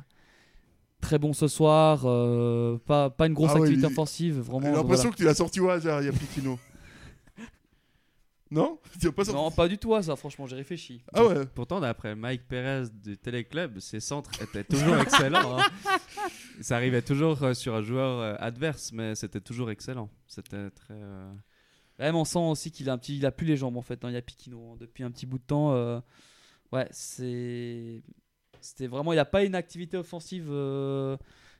très bon ce soir. euh, pas, pas une grosse
Ah ouais,
activité
il-
offensive, vraiment.
J'ai l'impression
voilà.
que tu l'as sorti au hasard, Yapikino. non? Tu l'as pas sorti?
Non, pas du tout à ça. Franchement, j'ai réfléchi.
Ah ouais.
Pourtant, d'après Mike Perez du Téléclub, ses centres étaient toujours excellents. hein. Ça arrivait toujours euh, sur un joueur euh, adverse, mais c'était toujours excellent. C'était très. euh,
Même on sent aussi qu'il a un petit, il a plus les jambes en fait. Hein, Yapikino hein, depuis un petit bout de temps. euh, ouais, c'est, c'était vraiment, il n'y a pas une activité offensive. euh,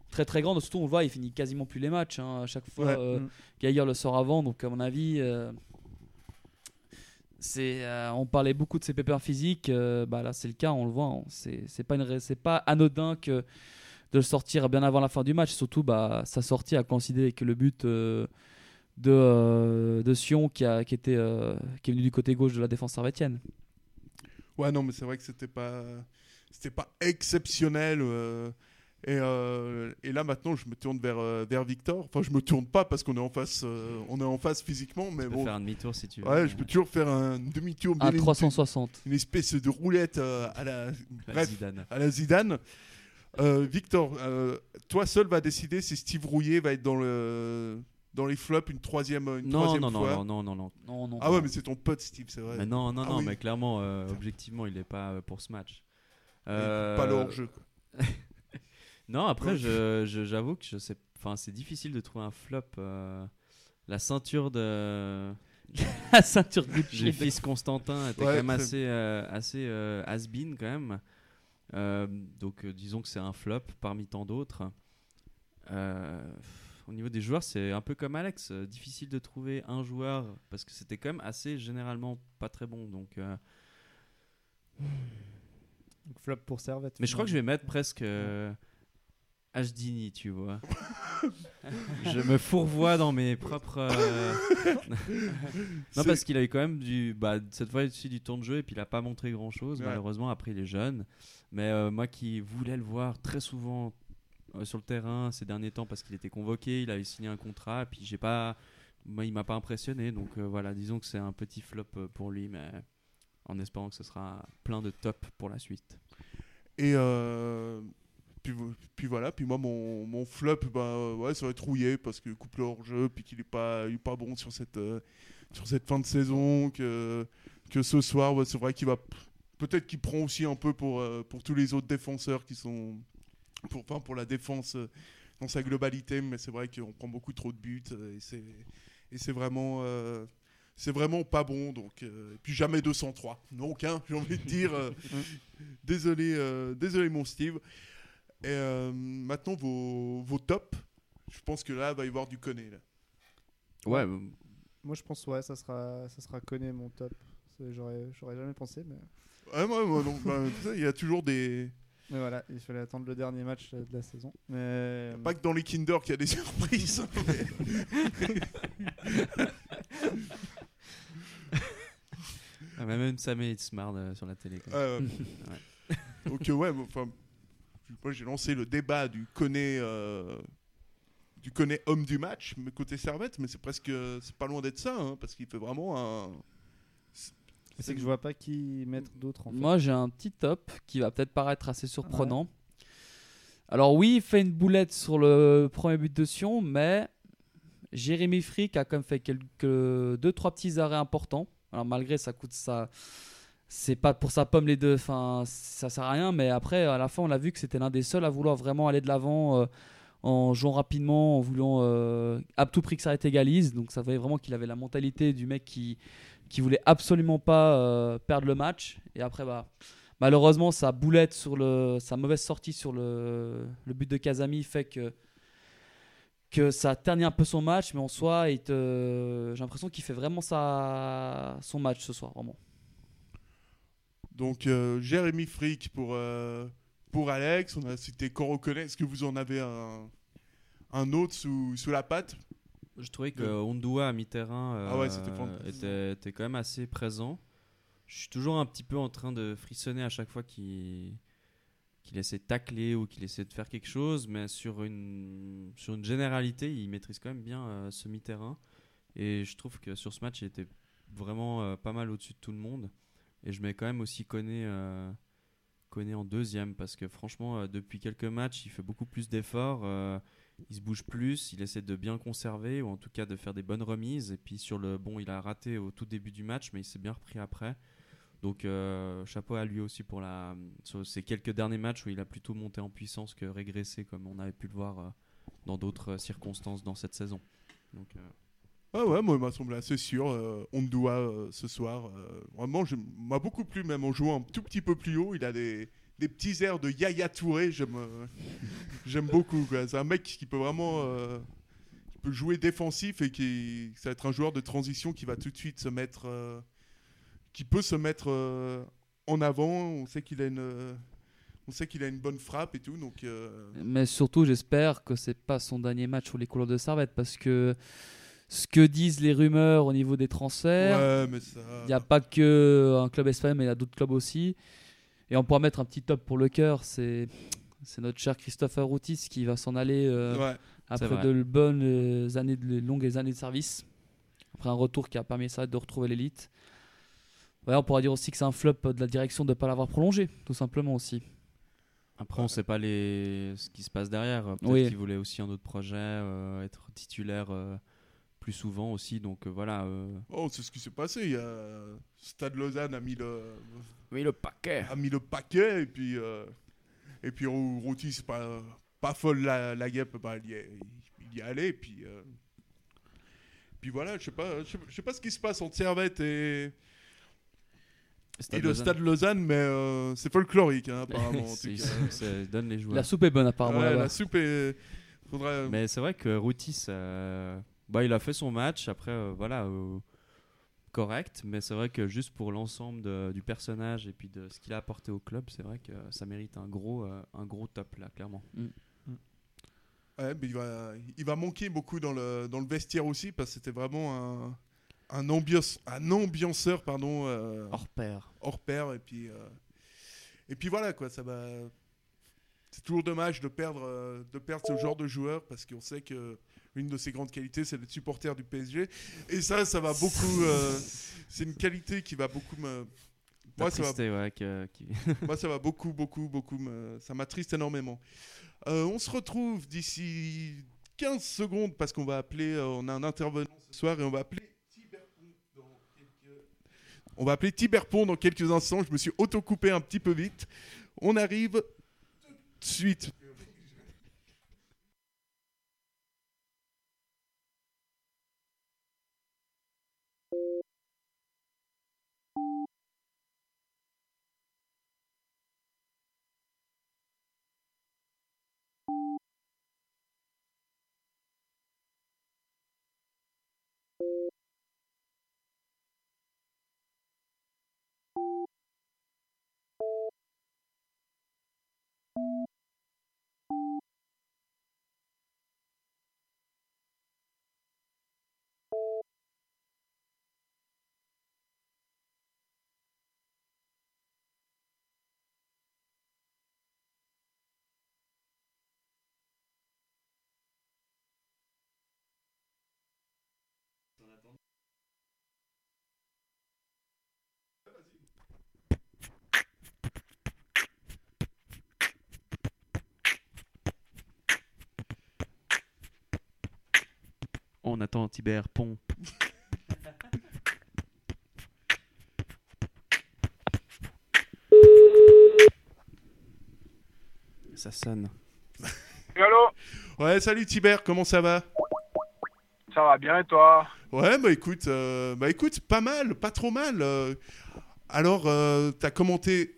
Très très grande, surtout on le voit, il finit quasiment plus les matchs hein, à chaque fois.
Ouais.
euh,
Mm.
Geiger le sort avant, donc à mon avis, euh, c'est, euh, on parlait beaucoup de ses pépins physiques, euh, bah là c'est le cas, on le voit, hein, c'est, c'est pas une, c'est pas anodin que de le sortir bien avant la fin du match, surtout bah sa sortie a coïncidé avec le but euh, de, euh, de Sion qui a qui était euh, qui est venu du côté gauche de la défense servétienne.
Ouais, non, mais c'est vrai que c'était pas, c'était pas exceptionnel. euh, et, euh, et là maintenant, je me tourne vers, euh, vers Victor. Enfin, je me tourne pas parce qu'on est en face, euh, on est en face physiquement, mais
Tu peux
bon.
faire un demi-tour si tu veux.
Ouais, je peux toujours faire un demi-tour,
Un
une-
360.
une espèce de roulette euh, à la,
La
bref,
Zidane.
à la Zidane. Euh, Victor, euh, toi seul va décider si Steve Rouillet va être dans le dans les flops une troisième, une
Non,
troisième
non, non,
fois.
non, non, non, non.
Non non.
Ah ouais, mais c'est ton pote Steve, c'est vrai.
Mais non, non,
Ah
non,
oui.
mais clairement, euh, objectivement, il n'est pas pour ce match. Euh,
Pas le hors-jeu. quoi.
Non, après,
Ouais.
je- je- j'avoue que je sais. Enfin, c'est difficile de trouver un flop. euh, La ceinture de.
La ceinture Gucci.
Le fils Constantin était
Ouais,
quand même assez, euh, assez has-been quand même. Donc disons que c'est un flop parmi tant d'autres. Au niveau des joueurs, c'est un peu comme Alex, difficile de trouver un joueur parce que c'était quand même assez généralement pas très bon. Donc,
Donc, flop pour Servette.
mais je crois que je vais mettre presque euh, Ashdini, tu vois. je me fourvoie dans mes propres. euh, non, parce qu'il a eu quand même du. Bah, cette fois aussi du temps de jeu et puis il a pas montré grand chose.
Ouais.
Malheureusement, après il est jeune. Mais euh, moi qui voulais le voir très souvent euh, sur le terrain ces derniers temps parce qu'il était convoqué, il avait signé un contrat. Et puis j'ai pas. Moi, il m'a pas impressionné. Donc euh, voilà, disons que c'est un petit flop euh, pour lui. Mais en espérant que ce sera plein de top pour la suite.
Et euh, puis, vo- puis voilà, puis moi mon, flop, bah, euh, ouais, ça va être rouillé parce que couple hors jeu, puis qu'il est pas, pas bon sur cette, euh, sur cette fin de saison, que, que ce soir, c'est vrai qu'il va peut-être qu'il prend aussi un peu pour, pour tous les autres défenseurs qui sont, pour, pour la défense, dans sa globalité, mais c'est vrai qu'on prend beaucoup trop de buts et c'est et c'est vraiment c'est vraiment pas bon. Donc euh, et puis jamais 203. Donc hein, j'ai envie de dire euh, désolé euh, désolé mon Steve. Et euh, maintenant vos, vos tops. Je pense que là il va y avoir du là.
Ouais,
Moi, je pense, ouais, ça sera, ça sera mon top. J'aurais, j'aurais jamais pensé, mais.
Ouais, moi, moi, donc, bah, il y a toujours des.
Mais voilà, il fallait attendre le dernier match de la saison. Mais.
Pas que dans les Kinder qu'il y a des surprises.
Ah, mais même se marre euh, sur la télé. quoi.
Euh,
Ouais.
Donc euh, ouais, enfin, moi j'ai lancé le débat du connaît, euh, du connaît homme du match, mais côté Servette, mais c'est presque, c'est pas loin d'être ça, hein, parce qu'il fait vraiment un.
C'est que je vois pas qui mettre d'autres en fait.
Moi, j'ai un petit top qui va peut-être paraître assez surprenant. Alors oui, il fait une boulette sur le premier but de Sion, mais Jérémy Frick a quand même fait quelques deux trois petits arrêts importants. Alors malgré ça coûte ça, c'est pas pour sa pomme les deux. Enfin, ça sert à rien. Mais après, à la fin, on a vu que c'était l'un des seuls à vouloir vraiment aller de l'avant. euh, en jouant rapidement, en voulant euh, à tout prix que ça égalise. Donc ça voyait vraiment qu'il avait la mentalité du mec qui, qui voulait absolument pas euh, perdre le match. Et après, bah, malheureusement, sa boulette sur sa mauvaise sortie sur le but de Kazami fait que que ça ternit un peu son match, mais en soi, il te- j'ai l'impression qu'il fait vraiment sa, son match ce soir, vraiment.
Donc euh, Jérémy Frick pour euh, pour Alex, on a cité. Est-ce que vous en avez un un autre sous, sous la patte?
Je trouvais que Ondua à mi-terrain euh,
Ah ouais, fantastique.
était, était quand même assez présent. Je suis toujours un petit peu en train de frissonner à chaque fois qu'il qu'il essaie de tacler ou qu'il essaie de faire quelque chose, mais sur une, généralité, il maîtrise quand même bien euh, ce mi-terrain. Et je trouve que sur ce match, il était vraiment euh, pas mal au-dessus de tout le monde. Et je mets quand même aussi Koné, euh, en deuxième, parce que franchement, depuis quelques matchs, il fait beaucoup plus d'efforts. il se bouge plus, il essaie de bien conserver ou en tout cas de faire des bonnes remises. Et puis sur le bon, il a raté au tout début du match, mais il s'est bien repris après. Donc euh, chapeau à lui aussi pour la, sur ces quelques derniers matchs où il a plutôt monté en puissance que régressé, comme on avait pu le voir euh, dans d'autres euh, circonstances dans cette saison.
Ah ouais, moi, il m'a semblé assez sûr. Ondua euh, ce soir. vraiment, je- m'a beaucoup plu, même en jouant un tout petit peu plus haut. Il a des, des petits airs de Yaya Touré. J'aime beaucoup. C'est un mec qui peut vraiment qui peut jouer défensif et qui ça va être un joueur de transition qui va tout de suite se mettre. Qui peut se mettre euh, en avant. On sait qu'il a une. euh, on sait qu'il a une bonne frappe et tout, donc euh,
Mais surtout, j'espère que c'est pas son dernier match sur les couleurs de Servette parce que ce que disent les rumeurs au niveau des transferts,
Ouais, mais ça-
il n'y a pas que un club espagnol, mais il y a d'autres clubs aussi. Et on pourra mettre un petit top pour le cœur, c'est c'est notre cher Christopher Routis qui va s'en aller euh,
Ouais.
Après de bonnes années, de longues années de service. Après un retour qui a permis ça de retrouver l'élite. Ouais, on pourra dire aussi que c'est un flop de la direction de ne pas l'avoir prolongé, tout simplement aussi.
Après, on sait pas les... ce qui se passe derrière. Peut-être
Oui.
qu'il voulait aussi un autre projet, euh, être titulaire euh, plus souvent aussi. Donc euh, voilà. euh,
Oh, c'est ce qui s'est passé. Il y a... Stade Lausanne a mis le,
Oui, le paquet.
a mis le paquet et puis euh, et puis Rou- Routis c'est pas pas folle la, la guêpe, bah, il y est, il y est allé et puis euh, puis voilà, je sais pas, je sais, je sais pas ce qui se passe entre Servette et
Stade
et le
Lausanne.
Stade Lausanne, mais euh, c'est folklorique hein, apparemment. en tout
C'est-
cas.
c'est- ça donne les joueurs.
La soupe est bonne apparemment
Ouais,
là-bas.
la soupe est. Faudrait...
Mais c'est vrai que Routis, euh, bah, il a fait son match. Après, euh, voilà, euh, correct. Mais c'est vrai que juste pour l'ensemble de- du personnage et puis de ce qu'il a apporté au club, c'est vrai que ça mérite un gros, euh, un gros top là, clairement.
Ouais, mais il va, il va manquer beaucoup dans le, dans le vestiaire aussi parce que c'était vraiment un, un, ambiance, un ambianceur pardon, euh,
Hors pair.
hors pair. Et puis, euh, et puis voilà, quoi, ça va. C'est toujours dommage de perdre, euh, de perdre ce genre de joueur parce qu'on sait que une de ses grandes qualités, c'est d'être supporter du PSG. Et ça, ça va beaucoup. euh, c'est une qualité qui va beaucoup me. Moi, ça va
Attristé, ouais, que- qui-
moi, ça va beaucoup, beaucoup, beaucoup. me- Ça m'attriste énormément. Euh, on se retrouve d'ici 15 secondes parce qu'on va appeler. euh, on a un intervenant ce soir et on va appeler. On va appeler Tiberpont dans quelques instants. Je me suis auto-coupé un petit peu vite. On arrive tout de suite.
On attend Tibère Pont. Ça sonne.
Allô
Ouais, salut Tibère, comment ça va?
Ça va bien et toi?
Ouais, bah écoute, euh, bah écoute, pas mal, pas trop mal. euh. alors, euh, t'as commenté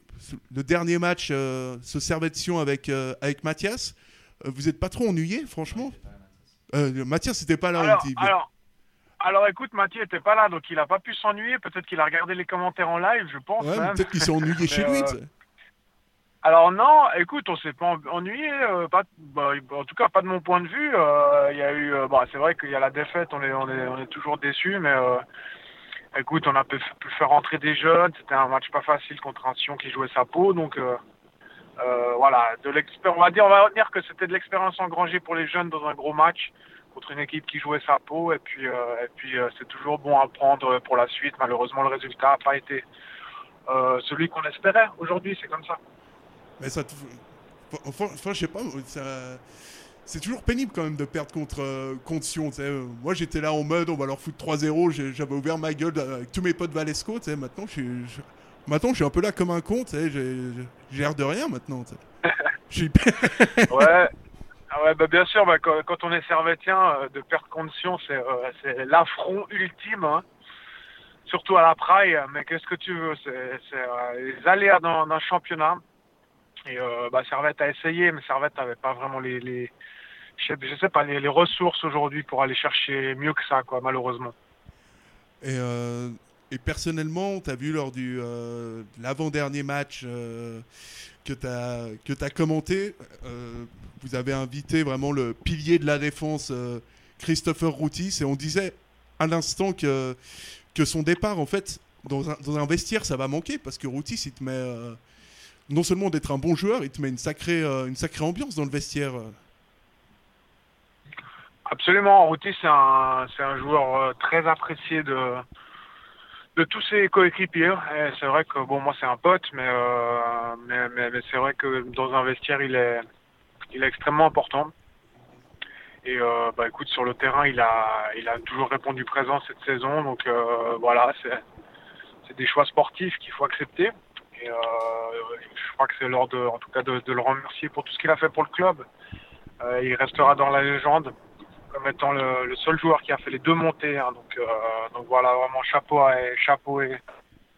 le dernier match, euh, ce Servette-Sion avec, euh, avec Mathias. Euh, vous êtes pas trop ennuyé, franchement? Euh, Mathias, c'était pas là.
alors, alors, alors écoute, Mathieu était pas là, donc il a pas pu s'ennuyer. Peut-être qu'il a regardé les commentaires en live, je pense.
Ouais, peut-être qu'il s'est ennuyé chez lui.
euh. Alors non, écoute, on s'est pas en- ennuyé, euh, pas, bah, en tout cas pas de mon point de vue. euh, Il y a eu, euh, bon, c'est vrai qu'il y a la défaite, on est, on est, on est toujours déçus, mais écoute, on a pu, pu faire rentrer des jeunes. C'était un match pas facile contre un Sion qui jouait sa peau, donc voilà, de l'expérience. On va dire, on va retenir que c'était de l'expérience engrangée pour les jeunes dans un gros match contre une équipe qui jouait sa peau, et puis, euh, et puis euh, c'est toujours bon à prendre pour la suite. Malheureusement, le résultat n'a pas été euh, celui qu'on espérait. Aujourd'hui, c'est comme ça.
Mais ça. Enfin, je sais pas. C'est toujours pénible quand même de perdre contre, euh, contre Sion. Euh, Moi j'étais là en mode on va leur foutre 3-0, j'ai- j'avais ouvert ma gueule avec tous mes potes Valesco. tu sais. Maintenant je je- maintenant, je suis un peu là comme un con, tu sais, j'ai l'air de rien maintenant.
ouais. Ah ouais, bah bien sûr, bah, quand, quand on est servétien, euh, de perdre contre Sion, c'est euh, l'affront ultime. hein. Surtout à la praille, mais qu'est-ce que tu veux C'est euh, les aléas d'un championnat. Et euh, bah, Servette a essayé, mais Servette n'avait pas vraiment les, les je, sais, je sais pas, les, les ressources aujourd'hui pour aller chercher mieux que ça, quoi, malheureusement.
Et, euh, et personnellement, tu as vu lors du euh, l'avant-dernier match euh, que tu as, commenté, euh, vous avez invité vraiment le pilier de la défense, Christopher Routis, et on disait à l'instant que, que son départ, en fait, dans un, dans un vestiaire, ça va manquer, parce que Routis, il te met, non seulement d'être un bon joueur, il te met une sacrée, une sacrée ambiance dans le vestiaire.
Absolument, Routy c'est un un joueur très apprécié de de tous ses coéquipiers. Et C'est vrai que bon moi c'est un pote, mais euh, mais, mais, mais c'est vrai que dans un vestiaire il est il est extrêmement important. Et euh, bah écoute sur le terrain il a il a toujours répondu présent cette saison, donc euh, voilà c'est c'est des choix sportifs qu'il faut accepter. Et euh, je crois que c'est l'heure de en tout cas de, de le remercier pour tout ce qu'il a fait pour le club. Euh, il restera dans la légende comme étant le, le seul joueur qui a fait les deux montées. hein. donc, euh, donc voilà, vraiment chapeau et chapeau et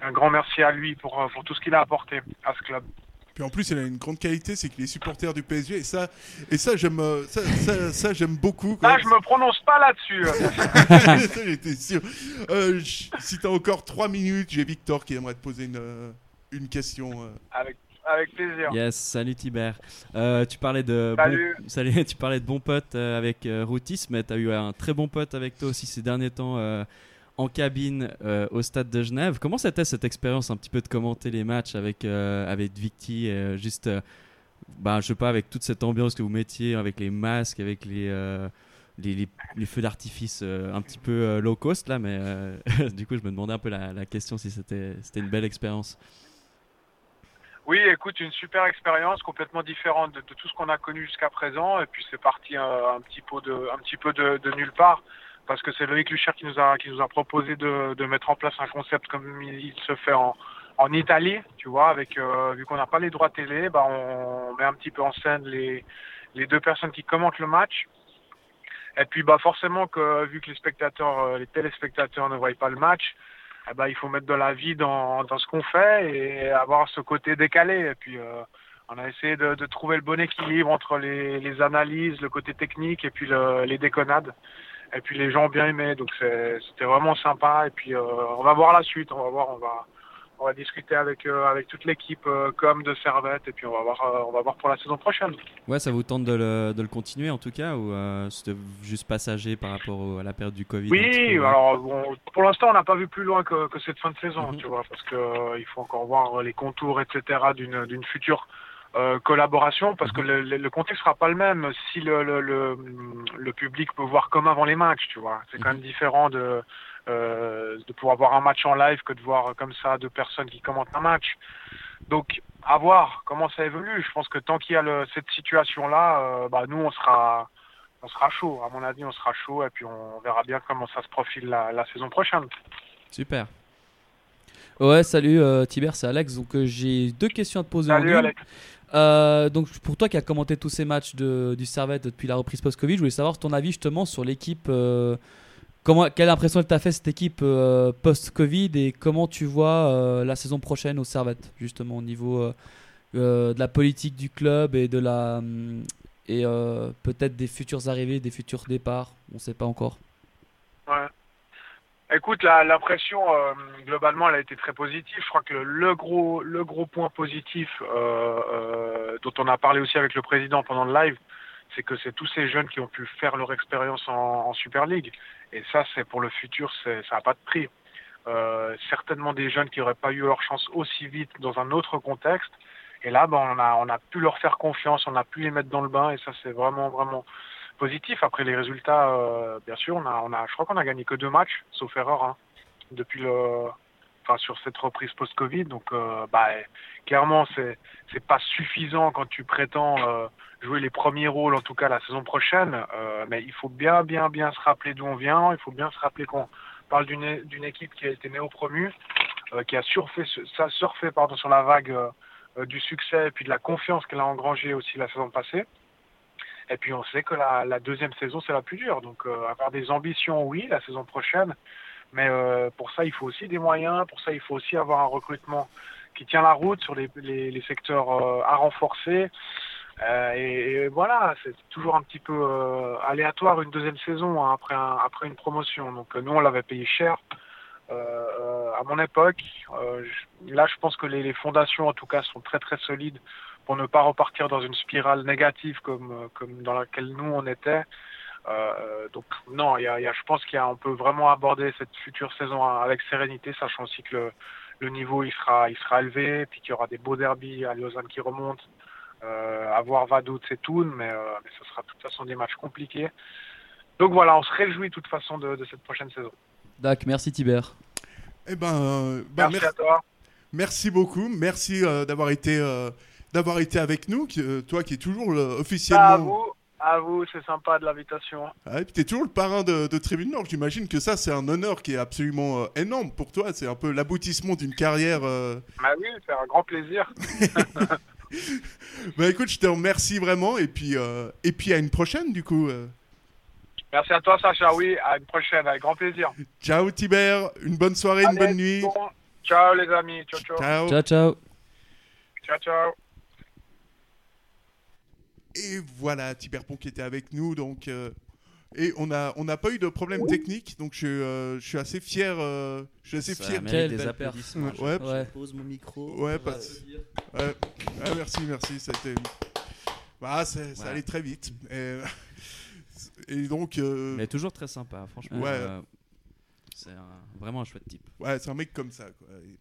un grand merci à lui pour, euh, pour tout ce qu'il a apporté à ce club.
Puis en plus, il a une grande qualité, c'est qu'il est supporter du PSG, et ça, et ça j'aime, euh, ça, ça, ça, j'aime beaucoup. quoi.
Ah, je me prononce pas là-dessus.
Ça, J'étais sûr. Euh, si t'as encore 3 minutes, j'ai Victor qui aimerait te poser une, euh, une question. euh.
avec, avec plaisir.
Yes, salut Tibert. Euh, tu parlais de
Salut.
bon, salut, tu parlais de bons potes euh, avec euh, Routis, mais tu as eu un très bon pote avec toi aussi ces derniers temps euh, en cabine euh, au stade de Genève. Comment c'était cette expérience un petit peu de commenter les matchs avec euh, avec Victy, euh, juste euh, bah, je sais pas avec toute cette ambiance que vous mettiez avec les masques, avec les euh, les, les- les feux d'artifice euh, un petit peu euh, low cost là, mais euh, du coup je me demandais un peu la, la question si c'était c'était une belle expérience.
Oui, écoute, une super expérience complètement différente de, tout ce qu'on a connu jusqu'à présent. Et puis c'est parti euh, un petit peu de, nulle part. Parce que c'est Loïc Lucher qui nous a, proposé de, mettre en place un concept comme il, se fait en, Italie, tu vois, avec euh, vu qu'on n'a pas les droits télé, bah on, met un petit peu en scène les, les deux personnes qui commentent le match. Et puis bah forcément que vu que les spectateurs, euh, les téléspectateurs ne voient pas le match, eh ben, il faut mettre de la vie dans, dans ce qu'on fait et avoir ce côté décalé. Et puis, euh, on a essayé de, de trouver le bon équilibre entre les, les analyses, le côté technique et puis le- les déconnades. Et puis, les gens ont bien aimé, donc c'était vraiment sympa. Et puis, euh, on va voir la suite. On va voir, on va, on va discuter avec, euh, avec toute l'équipe euh, comme de Servette. Et puis, on va voir, euh, on va voir pour la saison prochaine.
Ouais, ça vous tente de le, de le continuer en tout cas ou euh, c'était juste passager par rapport au- à la période du Covid
Oui, alors bon, pour l'instant, on n'a pas vu plus loin que, que cette fin de saison, tu vois, parce que il faut encore voir les contours, etc., d'une d'une future collaboration, parce que le, le, le contexte sera pas le même si le, le, public peut voir comme avant les matchs, tu vois. C'est quand même différent de euh, de pouvoir voir un match en live que de voir comme ça deux personnes qui commentent un match. Donc, à voir comment ça évolue. Je pense que tant qu'il y a le, cette situation-là, euh, bah, nous, on sera, on sera chaud. À mon avis, on sera chaud et puis on verra bien comment ça se profile la, la saison prochaine.
Super.
Ouais, salut euh, Tiber, c'est Alex. Donc euh, j'ai deux questions à te poser.
Salut. Alex.
Euh, donc pour toi qui as commenté tous ces matchs de, du Servette depuis la reprise post-Covid, je voulais savoir ton avis justement sur l'équipe. Quelle impression elle t'a fait cette équipe euh, post-Covid et comment tu vois euh, la saison prochaine au Servette justement au niveau euh, de la politique du club et de la hum, et peut-être des futures arrivées, des futurs départs. On sait pas encore.
Ouais. Écoute, l'impression globalement, elle a été très positive. Je crois que le, gros, le gros point positif dont on a parlé aussi avec le président pendant le live, c'est que c'est tous ces jeunes qui ont pu faire leur expérience en, Super League. Et ça, c'est pour le futur, ça n'a pas de prix. Euh, certainement des jeunes qui n'auraient pas eu leur chance aussi vite dans un autre contexte. Et là, ben, on, a, on a pu leur faire confiance, on a pu les mettre dans le bain, et ça, c'est vraiment, vraiment positif. Après les résultats, euh, bien sûr, on a, on a, je crois qu'on a gagné que deux matchs, sauf erreur, hein, depuis le, sur cette reprise post-Covid. Donc, euh, bah, clairement, c'est, c'est pas suffisant quand tu prétends euh, jouer les premiers rôles, en tout cas la saison prochaine. Euh, mais il faut bien, bien, bien se rappeler d'où on vient. Il faut bien se rappeler qu'on parle d'une, d'une équipe qui a été néo-promue, qui a surfé, ça surfé pardon sur la vague du succès et puis de la confiance qu'elle a engrangée aussi la saison passée. Et puis on sait que la, deuxième saison c'est la plus dure. Donc avoir des ambitions, oui, la saison prochaine. Mais euh, pour ça il faut aussi des moyens. Pour ça il faut aussi avoir un recrutement qui tient la route sur les, les, les secteurs euh, à renforcer. Euh, et, voilà, c'est toujours un petit peu euh, aléatoire une deuxième saison hein, après, un- après une promotion. Donc euh, nous on l'avait payé cher. Euh, à mon époque, je- là je pense que les, les fondations en tout cas sont très très solides pour ne pas repartir dans une spirale négative comme, comme dans laquelle nous on était. Euh, donc non, il y a, y a- je pense qu'on peut vraiment aborder cette future saison avec sérénité, sachant aussi que le, le niveau il sera, il sera élevé, puis qu'il y aura des beaux derbies à Lausanne qui remontent. Euh, à voir Vaduz et Thun, mais, euh, mais ce sera de toute façon des matchs compliqués. Donc voilà, on se réjouit de toute façon de, de cette prochaine saison.
Dac, merci Tiber.
Eh ben, euh, bah,
Merci
mer-
à toi.
merci beaucoup. Merci euh, d'avoir été, euh, d'avoir été avec nous. qui- euh, toi qui es toujours euh,
Bah, à
officiellement.
À vous, c'est sympa de l'invitation.
Ah, et puis t'es toujours le parrain de, de Tribune Nord. J'imagine que ça, c'est un honneur qui est absolument euh, énorme pour toi. C'est un peu l'aboutissement d'une carrière. euh.
Bah oui, c'est un grand plaisir.
Bah écoute, je te remercie vraiment. Et puis, euh, et puis à une prochaine, du coup. euh.
Merci à toi, Sacha. Oui, à une prochaine, avec grand plaisir.
Ciao, Tiber. Une bonne soirée, une bonne nuit.
bon. Ciao, les amis. Ciao, ciao.
Ciao.
Ciao, ciao.
Ciao, ciao.
Et voilà, Tiberpon qui était avec nous. Donc, euh, et on n'a on n'a pas eu de problème technique. Donc, je, euh, je suis assez fier. euh, je suis assez
Ça
fier.
mérite
Quelle
des
perf.
applaudissements.
Ouais.
Je-
Ouais.
Je pose mon micro.
Ouais, pas-
euh,
Ouais. Ah, merci, merci. C'était. Bah, c'est- ça
Ouais.
allait très vite. Et, et donc. euh,
Mais toujours très sympa, franchement.
Ouais.
euh, c'est un- vraiment un chouette type.
Ouais, c'est un mec comme ça. Quoi. Et,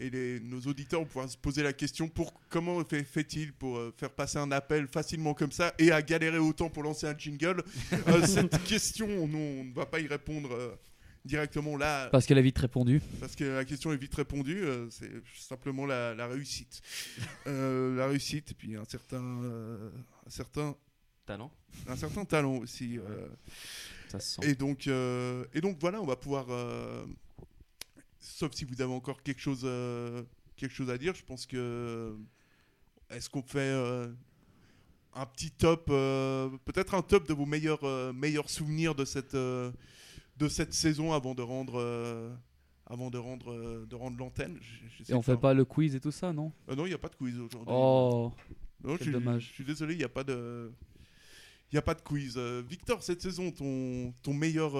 et les- nos auditeurs vont pouvoir se poser la question pour comment fait- fait-il pour euh, faire passer un appel facilement comme ça et à galérer autant pour lancer un jingle Euh, Cette question, on ne va pas y répondre euh, directement là
Parce qu'elle a vite répondu.
parce que la question est vite répondue. euh, c'est simplement la, la réussite, Euh, la réussite et puis un certain, euh, un certain,
Talent,
un certain talent aussi. euh,
ça se sent.
et donc, euh, et donc voilà, on va pouvoir. Sauf si vous avez encore quelque chose, euh, quelque chose à dire, je pense que. Est-ce qu'on fait euh, un petit top, euh, peut-être un top de vos meilleurs, meilleurs souvenirs de cette, de cette saison avant de rendre, avant de rendre, de rendre l'antenne?
Et on
de
fait pas le quiz et tout ça, non?
Non, il n'y a pas de quiz aujourd'hui.
Oh,
Non,
quel dommage.
Je suis désolé, il n'y a pas de. Il n'y a pas de quiz. Victor, cette saison, ton, ton, meilleur,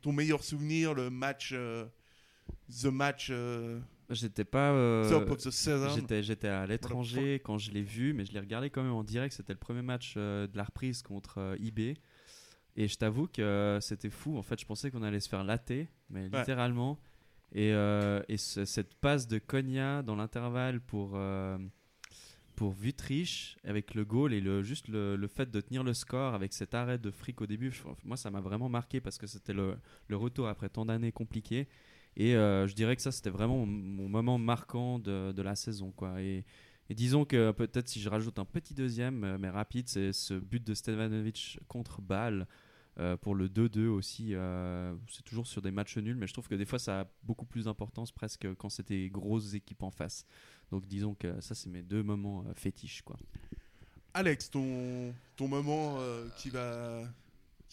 ton meilleur souvenir, le match. Euh, the match. euh,
J'étais pas. euh. J'étais, j'étais à l'étranger quand je l'ai vu, mais je l'ai regardé quand même en direct. C'était le premier match euh, de la reprise contre euh, IB. Et je t'avoue que euh, c'était fou. En fait, je pensais qu'on allait se faire latter, mais
Ouais.
littéralement. Et, euh, et ce- cette passe de Konya dans l'intervalle pour, euh, pour avec le goal et le, juste le, le fait de tenir le score avec cet arrêt de fric au début, je- moi ça m'a vraiment marqué parce que c'était le, le retour après tant d'années compliquées. Et euh, je dirais que ça, c'était vraiment mon, moment marquant de, la saison. Quoi. Et, disons que peut-être si je rajoute un petit deuxième, euh, mais rapide, c'est ce but de Stevanovic contre Bâle. euh, pour le 2-2 aussi, c'est toujours sur des matchs nuls, mais je trouve que des fois ça a beaucoup plus d'importance presque quand des grosses équipes en face. Donc disons que ça c'est mes deux moments fétiches quoi.
Alex, ton, ton moment qui va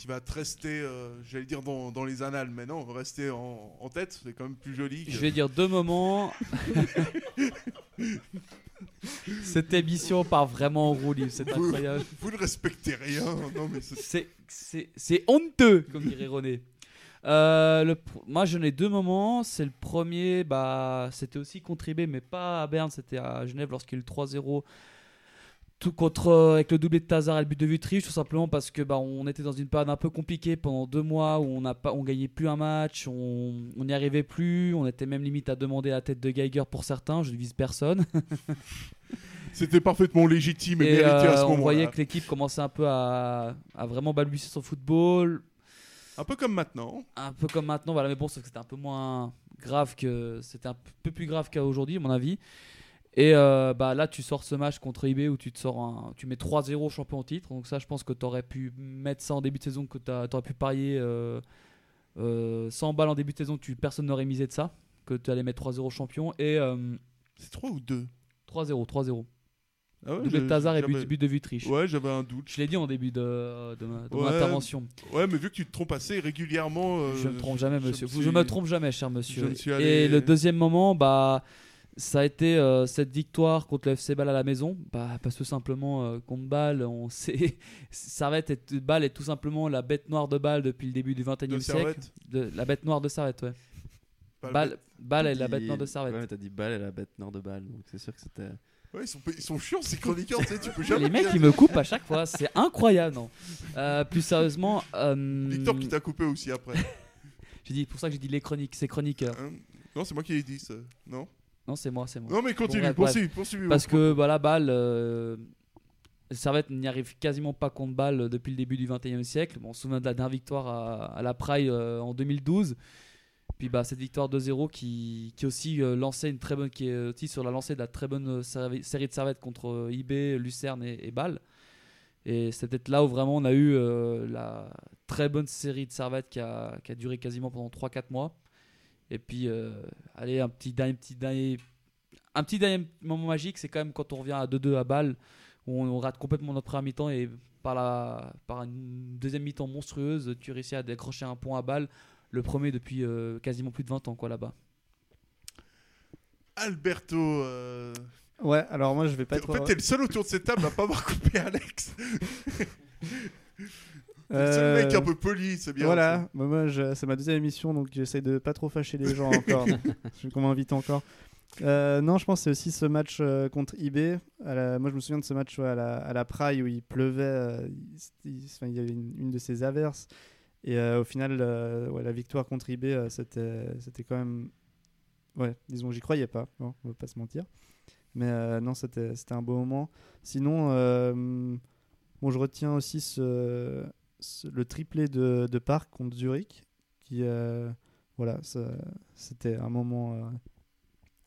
qui va te rester, euh, j'allais dire dans, dans les annales, mais non, rester en, en tête, c'est quand même plus joli. que-
Je vais dire deux moments. Cette émission part vraiment en roue libre, c'est incroyable.
Vous ne respectez rien. Non, mais c'est-
honteux, comme dirait René. Euh, le moi j'en ai deux moments. C'est le premier, bah, c'était aussi contribué, mais pas à Berne, c'était à Genève lorsqu'il y a eu le 3-0. Tout contre, euh, avec le doublé de Tazar et le but de Vutriche, tout simplement parce que bah, on était dans une période un peu compliquée pendant deux mois où on n'a pas, on gagnait plus un match, on on n'y arrivait plus, on était même limite à demander la tête de Geiger pour certains, je ne vise personne.
C'était parfaitement légitime et,
Et
mérité à
euh,
ce
on
moment-là.
voyait que l'équipe commençait un peu à, à vraiment balbutier son football.
Un peu comme maintenant.
Un peu comme maintenant, voilà. Mais bon, sauf que c'était un peu moins grave que. C'était un peu plus grave qu'à aujourd'hui, à mon avis. Et euh, bah là, tu sors ce match contre IB où tu te sors un, tu mets 3-0 champion en titre. Donc ça, je pense que tu aurais pu mettre ça en début de saison, que tu aurais pu parier euh, euh, 100 balles en début de saison, tu, personne n'aurait misé de ça, que tu allais mettre 3-0 champion. Et euh,
c'est 3 ou 2
3-0, 3-0.
Ah ouais,
de Tazar et but, but de Vutriche.
Ouais, j'avais un doute.
Je l'ai dit en début de, de ma, de mon
Ouais,
intervention.
Ouais, mais vu que tu te trompes assez régulièrement. euh,
Je me trompe jamais, monsieur. Je
suis-
me trompe jamais, cher monsieur. Et
allé-
le deuxième moment, bah, ça a été euh, cette victoire contre le FC Bâle à la maison. Bah, parce que simplement, euh, contre Bâle, on sait. Servette est, Bâle est tout simplement la bête noire de Bâle depuis le début du 21
De
e siècle. De, la bête noire de Servette, ouais. Bâle, Bâle est la bête noire de Servette.
Ouais, t'as dit balle et la bête nord de balle, donc c'est sûr que c'était.
Ouais, ils sont, ils sont chiants ces chroniqueurs, tu sais, tu peux jamais.
Les mecs, ils me coupent à chaque fois, c'est incroyable, non Euh, Plus sérieusement, euh,
Victor qui t'a coupé aussi après.
j'ai dit pour ça que j'ai dit les chroniques, c'est chroniqueurs.
Hein? Non, c'est moi qui l'ai dit ça. Non?
Non, c'est moi, c'est moi.
Non, mais continue,
bref,
poursuis,
bref.
poursuis,
Parce que voilà, Bâle, euh, Servette n'y arrive quasiment pas contre Bâle depuis le début du 21e siècle. Bon, on se souvient de la dernière victoire à, à la Praille euh, en 2012. Puis bah, cette victoire 2-0 qui, qui aussi euh, lançait une très bonne, qui est aussi sur la lancée de la très bonne euh, série de Servette contre euh, IB, Lucerne et, et Bâle. Et c'est peut-être là où vraiment on a eu euh, la très bonne série de Servette qui a, qui a duré quasiment pendant 3-4 mois. Et puis, euh, allez, un petit dernier, petit dernier, un petit dernier moment magique, c'est quand même quand on revient à 2-2 à balle, où on, on rate complètement notre première mi-temps et par, la, par une deuxième mi-temps monstrueuse, tu réussis à décrocher un point à balle, le premier depuis euh, quasiment plus de 20 ans quoi là-bas.
Alberto. euh,
Ouais, alors moi je vais pas être.
En fait, t'es le seul autour de cette table à pas avoir coupé Alex. T'es le seul
Euh,
mec un peu poli, c'est bien.
Voilà, bah, moi je- c'est ma deuxième émission donc j'essaie de pas trop fâcher les gens encore. je qu'on m'invite encore. Euh, non, je pense que c'est aussi ce match euh, contre IB. À la- moi je me souviens de ce match ouais, à, la, à la Praille où il pleuvait, il, enfin, il y avait une, une de ces averses. Et au final, ouais, la victoire contre IB, c'était c'était quand même. Ouais, disons, j'y croyais pas, bon, on va pas se mentir. Mais non, c'était c'était un beau moment. Sinon, bon, je retiens aussi ce- le triplé de, de Park contre Zurich, qui, euh, voilà, c'était un moment euh,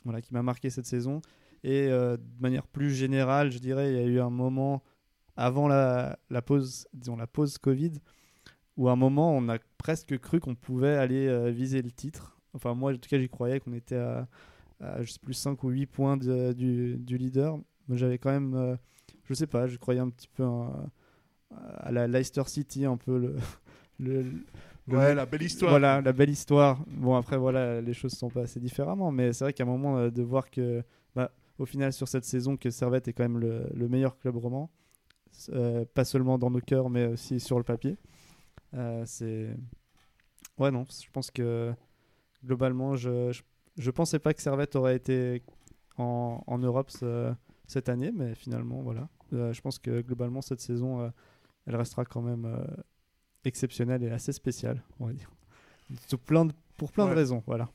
voilà, qui m'a marqué cette saison. Et euh, de manière plus générale, je dirais, il y a eu un moment avant la, la pause, disons la pause Covid, où à un moment on a presque cru qu'on pouvait aller euh, viser le titre. Enfin, moi, en tout cas, j'y croyais qu'on était à, à, je sais plus 5 ou 8 points du, du leader. Mais j'avais quand même, je sais pas, je croyais un petit peu à la Leicester City, un peu le.
Ouais, la belle histoire.
Voilà, la belle histoire. Bon, après, voilà, les choses sont passées différemment, mais c'est vrai qu'à un moment, euh, de voir que, bah, au final, sur cette saison, que Servette est quand même le, le meilleur club roman, euh, pas seulement dans nos cœurs, mais aussi sur le papier, euh, c'est. Ouais, non, je pense que globalement, je, je, je pensais pas que Servette aurait été en, en Europe ce- cette année, mais finalement, voilà. Euh, je pense que globalement, cette saison, elle restera quand même euh, exceptionnelle et assez spéciale, on va dire. Sous plein de- pour plein
Ouais.
de raisons, voilà.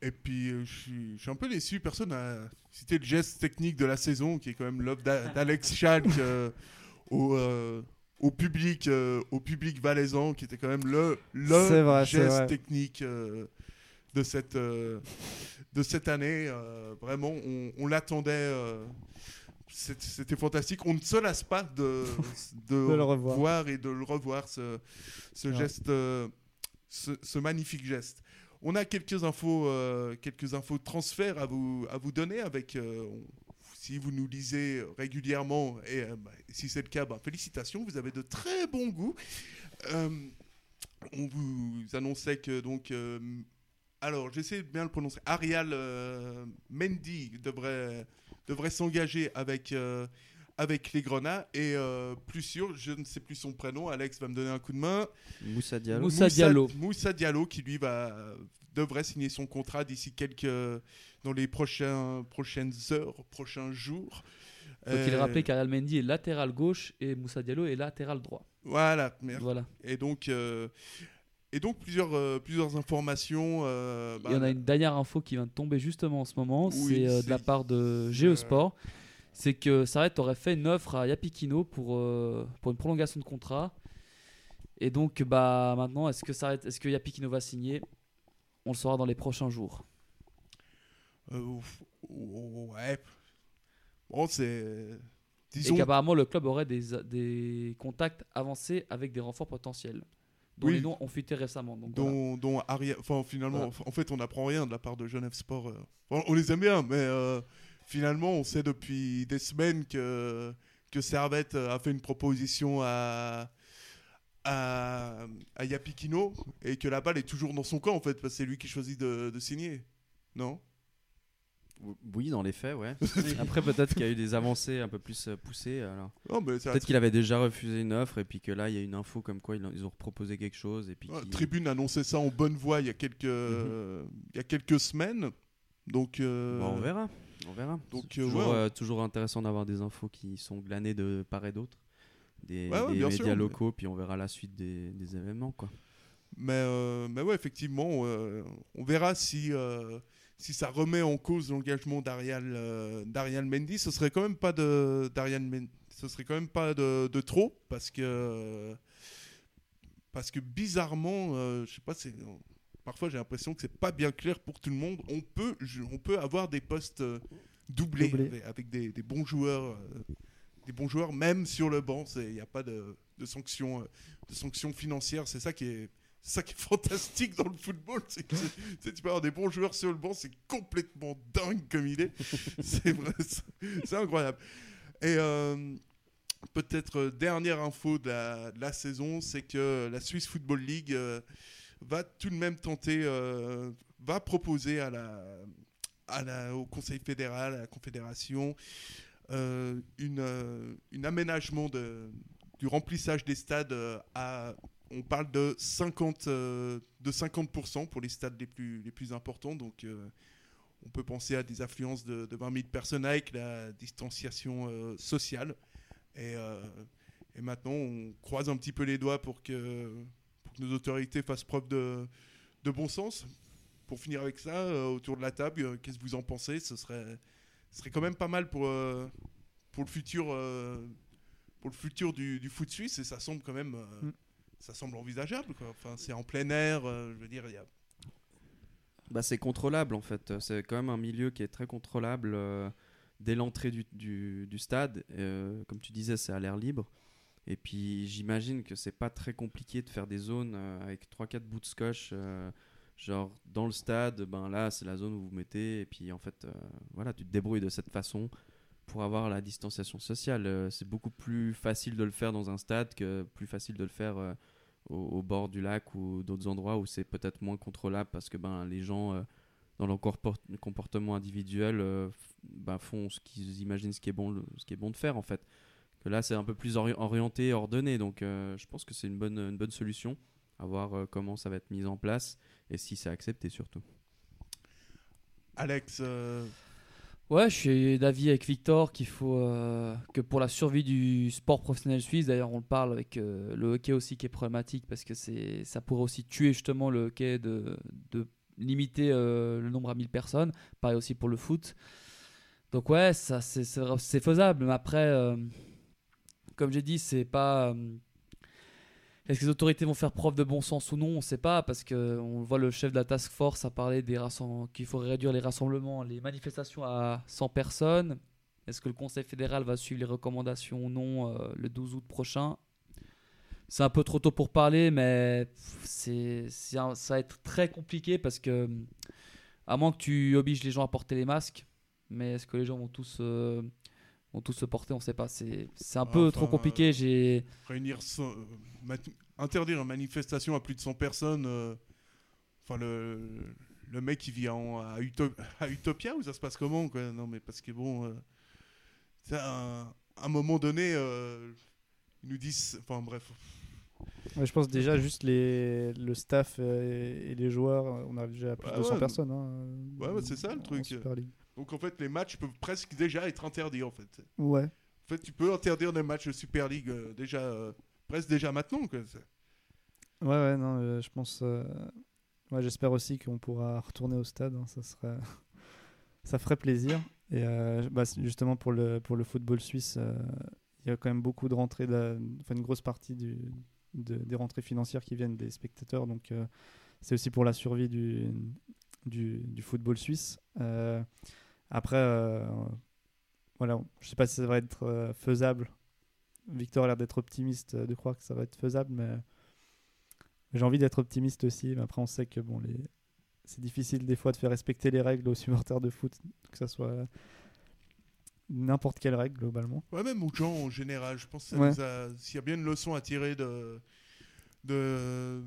Et puis, euh, je suis- un peu déçu. Personne n'a cité le geste technique de la saison, qui est quand même l'œuvre d'A- d'Alex Schalk euh, au, euh, au public, au public valaisan, qui était quand même le, le
vrai,
geste technique de cette, de cette année. vraiment, on, on l'attendait. C'était fantastique. On ne se lasse pas de, de,
De le revoir.
voir et de le revoir, ce, ce
Ouais.
geste, euh, ce, ce magnifique geste. On a quelques infos, euh, quelques infos de transfert à vous, à vous donner avec. euh, si vous nous lisez régulièrement, et euh, bah, si c'est le cas, bah, félicitations, vous avez de très bons goûts. On vous annonçait que donc. alors, j'essaie de bien le prononcer. Arial euh, Mendy devrait, devrait s'engager avec, euh, avec les Grenats. Et euh, plus sûr, je ne sais plus son prénom. Alex va me donner un coup de main.
Moussa Diallo.
Moussa Diallo.
Moussa Diallo qui lui va, devrait signer son contrat d'ici quelques. dans les prochains, prochaines heures, prochains jours.
Faut il
Euh,
rappeler qu'Ariel Mendy est latéral gauche et Moussa Diallo est latéral droit.
Voilà, merci.
Voilà.
Et donc, euh, et donc plusieurs, euh, plusieurs informations. euh,
Il y en
bah,
a une dernière info qui vient de tomber justement en ce moment,
Oui,
c'est euh, de la part de Geosport. C'est que Sarret aurait fait une offre à Yapikino pour, pour une prolongation de contrat. Et donc, bah, maintenant, est-ce que, Sarret- est-ce que Yapikino va signer? On le saura dans les prochains jours.
ouf, ouais. Bon, c'est.
Et
Disons.
qu'apparemment, le club aurait des, des contacts avancés avec des renforts potentiels, dont
Oui.
les noms ont fuité récemment. Donc, voilà.
dont, dont Ariel- enfin finalement,
Voilà.
en fait, on n'apprend rien de la part de Genève Sport. euh. Enfin, on les aime bien, mais euh, finalement, on sait depuis des semaines que que Servette euh, a fait une proposition à à, à Yapikino et que la balle est toujours dans son camp en fait, parce que c'est lui qui choisit de, de signer, non?
Oui, dans les faits, ouais. Après, peut-être qu'il y a eu des avancées un peu plus euh, poussées. Alors.
Non, mais ça-
Peut-être qu'il avait déjà refusé une offre et puis que là, il y a une info comme quoi ils ont, proposé quelque chose. Et puis
Tribune a annoncé ça en bonne voie il y a quelques il y a quelques semaines, donc euh,
Bah, on verra. On verra.
Donc, euh,
toujours,
ouais,
euh, toujours intéressant d'avoir des infos qui sont glanées de part et d'autre. Des,
Ouais, ouais,
des
bien
médias
sûr, mais-
locaux, puis on verra la suite des, des événements. Quoi.
Mais, euh, mais ouais, effectivement, euh, on verra si, euh, si ça remet en cause l'engagement d'Ariel euh, d'Ariel Mendy. Ce serait quand même pas de d'Ariel Men- ce serait quand même pas de, de trop parce que parce que bizarrement, euh, je sais pas, c'est parfois j'ai l'impression que c'est pas bien clair pour tout le monde. On peut je- on peut avoir des postes euh, doublés, avec, avec des, des bons joueurs. euh, des bons joueurs, même sur le banc, il n'y a pas de, de sanctions, euh, de sanctions financières. C'est ça qui est, ça qui est fantastique dans le football. C'est que tu peux avoir des bons joueurs sur le banc, c'est complètement dingue comme c'est vrai, c'est- incroyable. Et euh, peut-être euh, dernière info de la, saison, c'est que la Swiss Football League euh, va tout de même tenter, va proposer au Conseil fédéral, à la Confédération, une, aménagement du remplissage des stades à on parle de 50 euh, de 50% pour les stades les plus les plus importants. Donc euh, on peut penser à des affluences de, de 20 000 personnes avec la distanciation euh, sociale. Et, euh, et maintenant on croise un petit peu les doigts pour que, nos autorités fassent preuve de, bon sens. Pour finir avec ça autour de la table qu'est-ce que vous en pensez? Ce serait ce serait quand même pas mal pour, pour le futur, pour le futur du, foot suisse. Et ça semble quand même
Mm.
Ça semble envisageable. Quoi. Enfin, c'est en plein air, euh, je veux dire, il y a...
Bah, c'est contrôlable en fait. C'est quand même un milieu qui est très contrôlable euh, dès l'entrée du, du- stade. Euh, comme tu disais, c'est à l'air libre. Et puis j'imagine que c'est pas très compliqué de faire des zones avec 3-4 bouts de scotch. genre dans le stade, ben là c'est la zone où vous mettez. Et puis en fait, voilà, tu te débrouilles de cette façon pour avoir la distanciation sociale. Euh, c'est beaucoup plus facile de le faire dans un stade que plus facile de le faire euh, au, bord du lac ou d'autres endroits où c'est peut-être moins contrôlable parce que ben, les gens, euh, dans leur comportement individuel, ben, font ce qu'ils imaginent ce qui, est bon, ce qui est bon de faire en fait. Que là, c'est un peu plus ori- orienté, ordonné. Donc, je pense que c'est une bonne, solution à voir comment ça va être mis en place et si c'est accepté surtout.
Alex,
Ouais, je suis d'avis avec Victor qu'il faut euh, que pour la survie du sport professionnel suisse, d'ailleurs on le parle avec euh, le hockey aussi qui est problématique parce que c'est ça pourrait aussi tuer justement le hockey de, de limiter euh, le nombre à 1000 personnes. Pareil aussi pour le foot. Donc ouais, ça c'est faisable, mais après, comme j'ai dit, c'est pas. Est-ce que les autorités vont faire preuve de bon sens ou non? On ne sait pas parce que on voit le chef de la task force a parlé des qu'il faut réduire les rassemblements, les manifestations à 100 personnes. Est-ce que le Conseil fédéral va suivre les recommandations ou non euh, le 12 août prochain? C'est un peu trop tôt pour parler, mais c'est, ça va être très compliqué parce que à moins que tu obliges les gens à porter les masques, mais est-ce que les gens vont tous euh, vont tous se porter On ne sait pas. C'est, un peu trop compliqué. J'ai
réunir cent- euh, interdire une manifestation à plus de 100 personnes euh, enfin le le mec qui vit en, à, Uto- à Utopia ou ça se passe comment quoi? Non mais parce que bon euh, un- à un moment donné euh, ils nous disent enfin bref
Ouais, je pense déjà juste les, le staff euh, et les joueurs, euh, on arrive déjà à plus
Ouais,
de 100
ouais.
personnes. hein,
ouais, c'est ça le truc
Super League.
Donc en fait les matchs peuvent presque déjà être interdits en fait
Ouais.
en fait tu peux interdire des matchs de Super League euh, déjà euh, presque déjà maintenant quoi
Ouais, ouais, non, euh, je pense. ouais, j'espère aussi qu'on pourra retourner au stade. hein, ça serait, ça ferait plaisir. Et bah, justement pour le pour le football suisse, il y a quand même beaucoup de rentrées, de- enfin une grosse partie du, de- des rentrées financières qui viennent des spectateurs. Donc c'est aussi pour la survie du du, du football suisse. Euh, après, euh, voilà, je sais pas si ça va être euh, faisable. Victor a l'air d'être optimiste, euh, de croire que ça va être faisable, mais j'ai envie d'être optimiste aussi, mais après on sait que bon, les... c'est difficile des fois de faire respecter les règles aux supporters de foot, que ça soit n'importe quelle règle globalement.
Ouais, même aux gens en général. Je pense que
Ouais.
s'il y a bien une leçon à tirer de, de,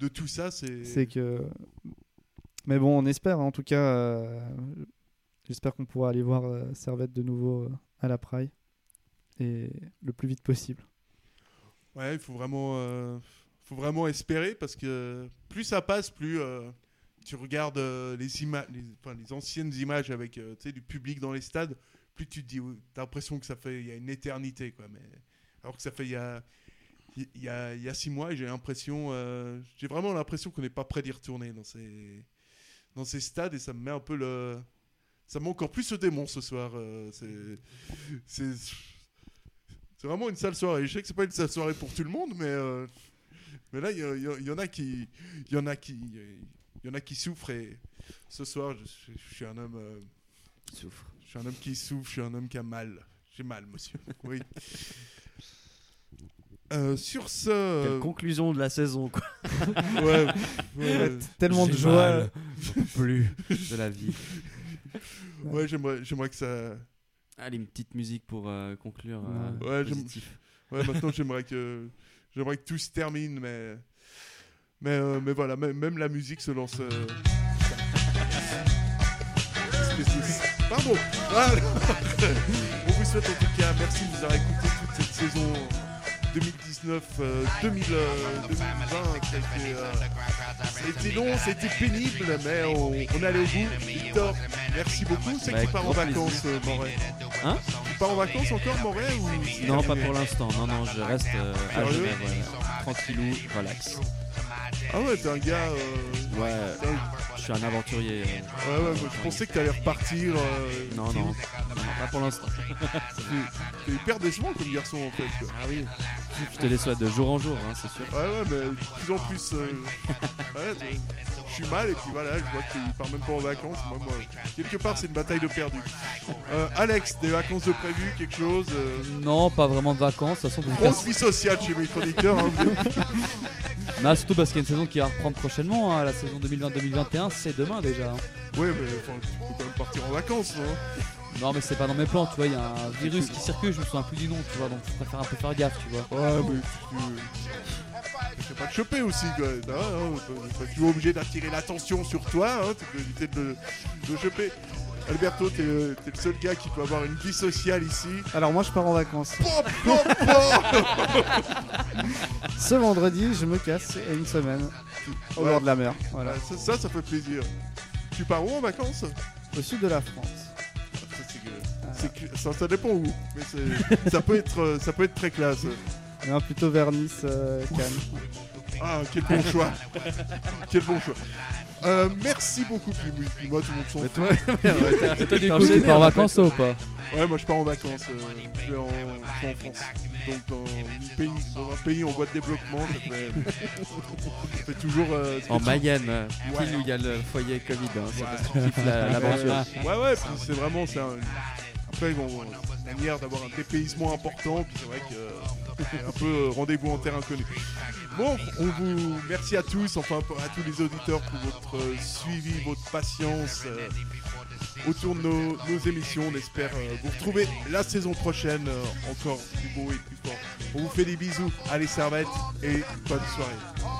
de tout ça, c'est.
C'est que. Mais bon, on espère en tout cas. euh, J'espère qu'on pourra aller voir euh, Servette de nouveau euh, à la Praille et le plus vite possible.
Ouais, il faut vraiment, euh, faut vraiment espérer parce que plus ça passe, plus tu regardes les, images, enfin, les anciennes images avec du public dans les stades, plus tu te dis, t'as l'impression que ça fait il y a une éternité, quoi. Mais alors que ça fait il y a, il y a, il y a six mois, j'ai l'impression, j'ai vraiment l'impression qu'on n'est pas prêt d'y retourner dans ces, dans ces stades et ça me met un peu le, ça met encore plus ce démon ce soir. euh, c'est, vraiment une sale soirée. Je sais que c'est pas une sale soirée pour tout le monde, mais, euh, mais là, il y, en a qui, il y en a qui, il y en a qui souffrent. Et ce soir, je, suis un homme. euh,
souffre.
Je suis un homme qui souffre. Je suis un homme qui a mal. J'ai mal, monsieur. Oui. Euh, sur ce.
Quelle conclusion de la saison, quoi.
ouais, ouais.
Tellement de joie.
plus de la vie.
Ouais, j'aimerais, j'aimerais que ça.
Allez, une petite musique pour euh, conclure. euh,
Ouais, maintenant j'aimerais que j'aimerais que tout se termine, mais mais euh, mais voilà, même, même la musique se lance. euh, Pardon. Voilà. On vous souhaite en tout cas merci de nous avoir écouté toute cette saison 2019 euh, 2000, euh, 2020 ça a été, euh, ça a été long, ça a été pénible, mais on, on est allé au bout. Victor, merci beaucoup. C'est que tu pars en vacances, euh, Moret.
Hein
Tu pars en vacances encore, Moret ou
Non, pas pour l'instant. Non, non, je reste euh, à Genève. Tranquillou, relax.
Ah ouais, t'es un gars. euh,
Ouais,
un-
je suis un aventurier. euh.
Ouais, ouais, moi, je pensais que t'allais repartir. euh,
Non, non, non, pas pour l'instant.
T'es- hyper décevant comme garçon en fait. quoi.
Ah oui. Je te les souhaite de jour en jour, hein, c'est sûr.
Ouais, ouais, mais de plus en plus. euh, ouais, je suis mal et puis voilà, je vois que tu pars même pas en vacances. Moi, moi, quelque part, c'est une bataille de perdu. Euh, Alex, des vacances de prévu, quelque chose euh,
Non, pas vraiment de vacances. De toute façon, vous
Grosse vie sociale chez mes chroniqueurs. hein,
Non, surtout parce qu'il y a une saison qui va reprendre prochainement. hein, La saison 2020-2021, c'est demain déjà. hein.
Ouais, mais enfin, tu peux quand même partir en vacances, non
Non, mais c'est pas dans mes plans, tu vois. Il y a un virus qui circule, je me souviens plus du nom, tu vois. Donc je préfère un peu faire gaffe, tu vois.
Ouais, mais tu. Tu pas te choper aussi, quoi. T'es pas toujours obligé d'attirer l'attention sur toi, hein. Tu peux éviter de le, de le choper. Alberto, t'es le, seul gars qui peut avoir une vie sociale ici.
Alors moi je pars en vacances. Ce vendredi, je me casse et une semaine au bord de la mer. Voilà.
Ça, ça, ça fait plaisir. Tu pars où en vacances?
Au sud de la France.
Ça, dépend où. Mais c'est- ça, peut être, euh, ça peut être très classe.
Non, plutôt vers Nice, euh, Cannes.
Ah, quel bon choix. quel bon choix. Euh, merci beaucoup, puis moi, tout le monde s'en fout.
toi, tu pars en vacances ou pas
Ouais, moi je pars en vacances. euh, je, vais en, je vais en France. Donc dans, un pays, dans un pays en voie de développement, ça fait, ça fait toujours. euh, ça
En Mayenne, euh,
Ouais.
pile où il y a le foyer Covid. hein, c'est la- l'aventure.
Ouais, ouais, puis c'est vraiment. c'est un- Après, bon, c'est une manière d'avoir un dépaysement important, puis c'est vrai que euh, un peu euh, rendez-vous en terre inconnue. Bon, on vous merci à tous, enfin à tous les auditeurs pour votre euh, suivi, votre patience euh, autour de nos, émissions. On espère vous retrouver la saison prochaine encore plus beau et plus fort. On vous fait des bisous, allez servettes et bonne soirée.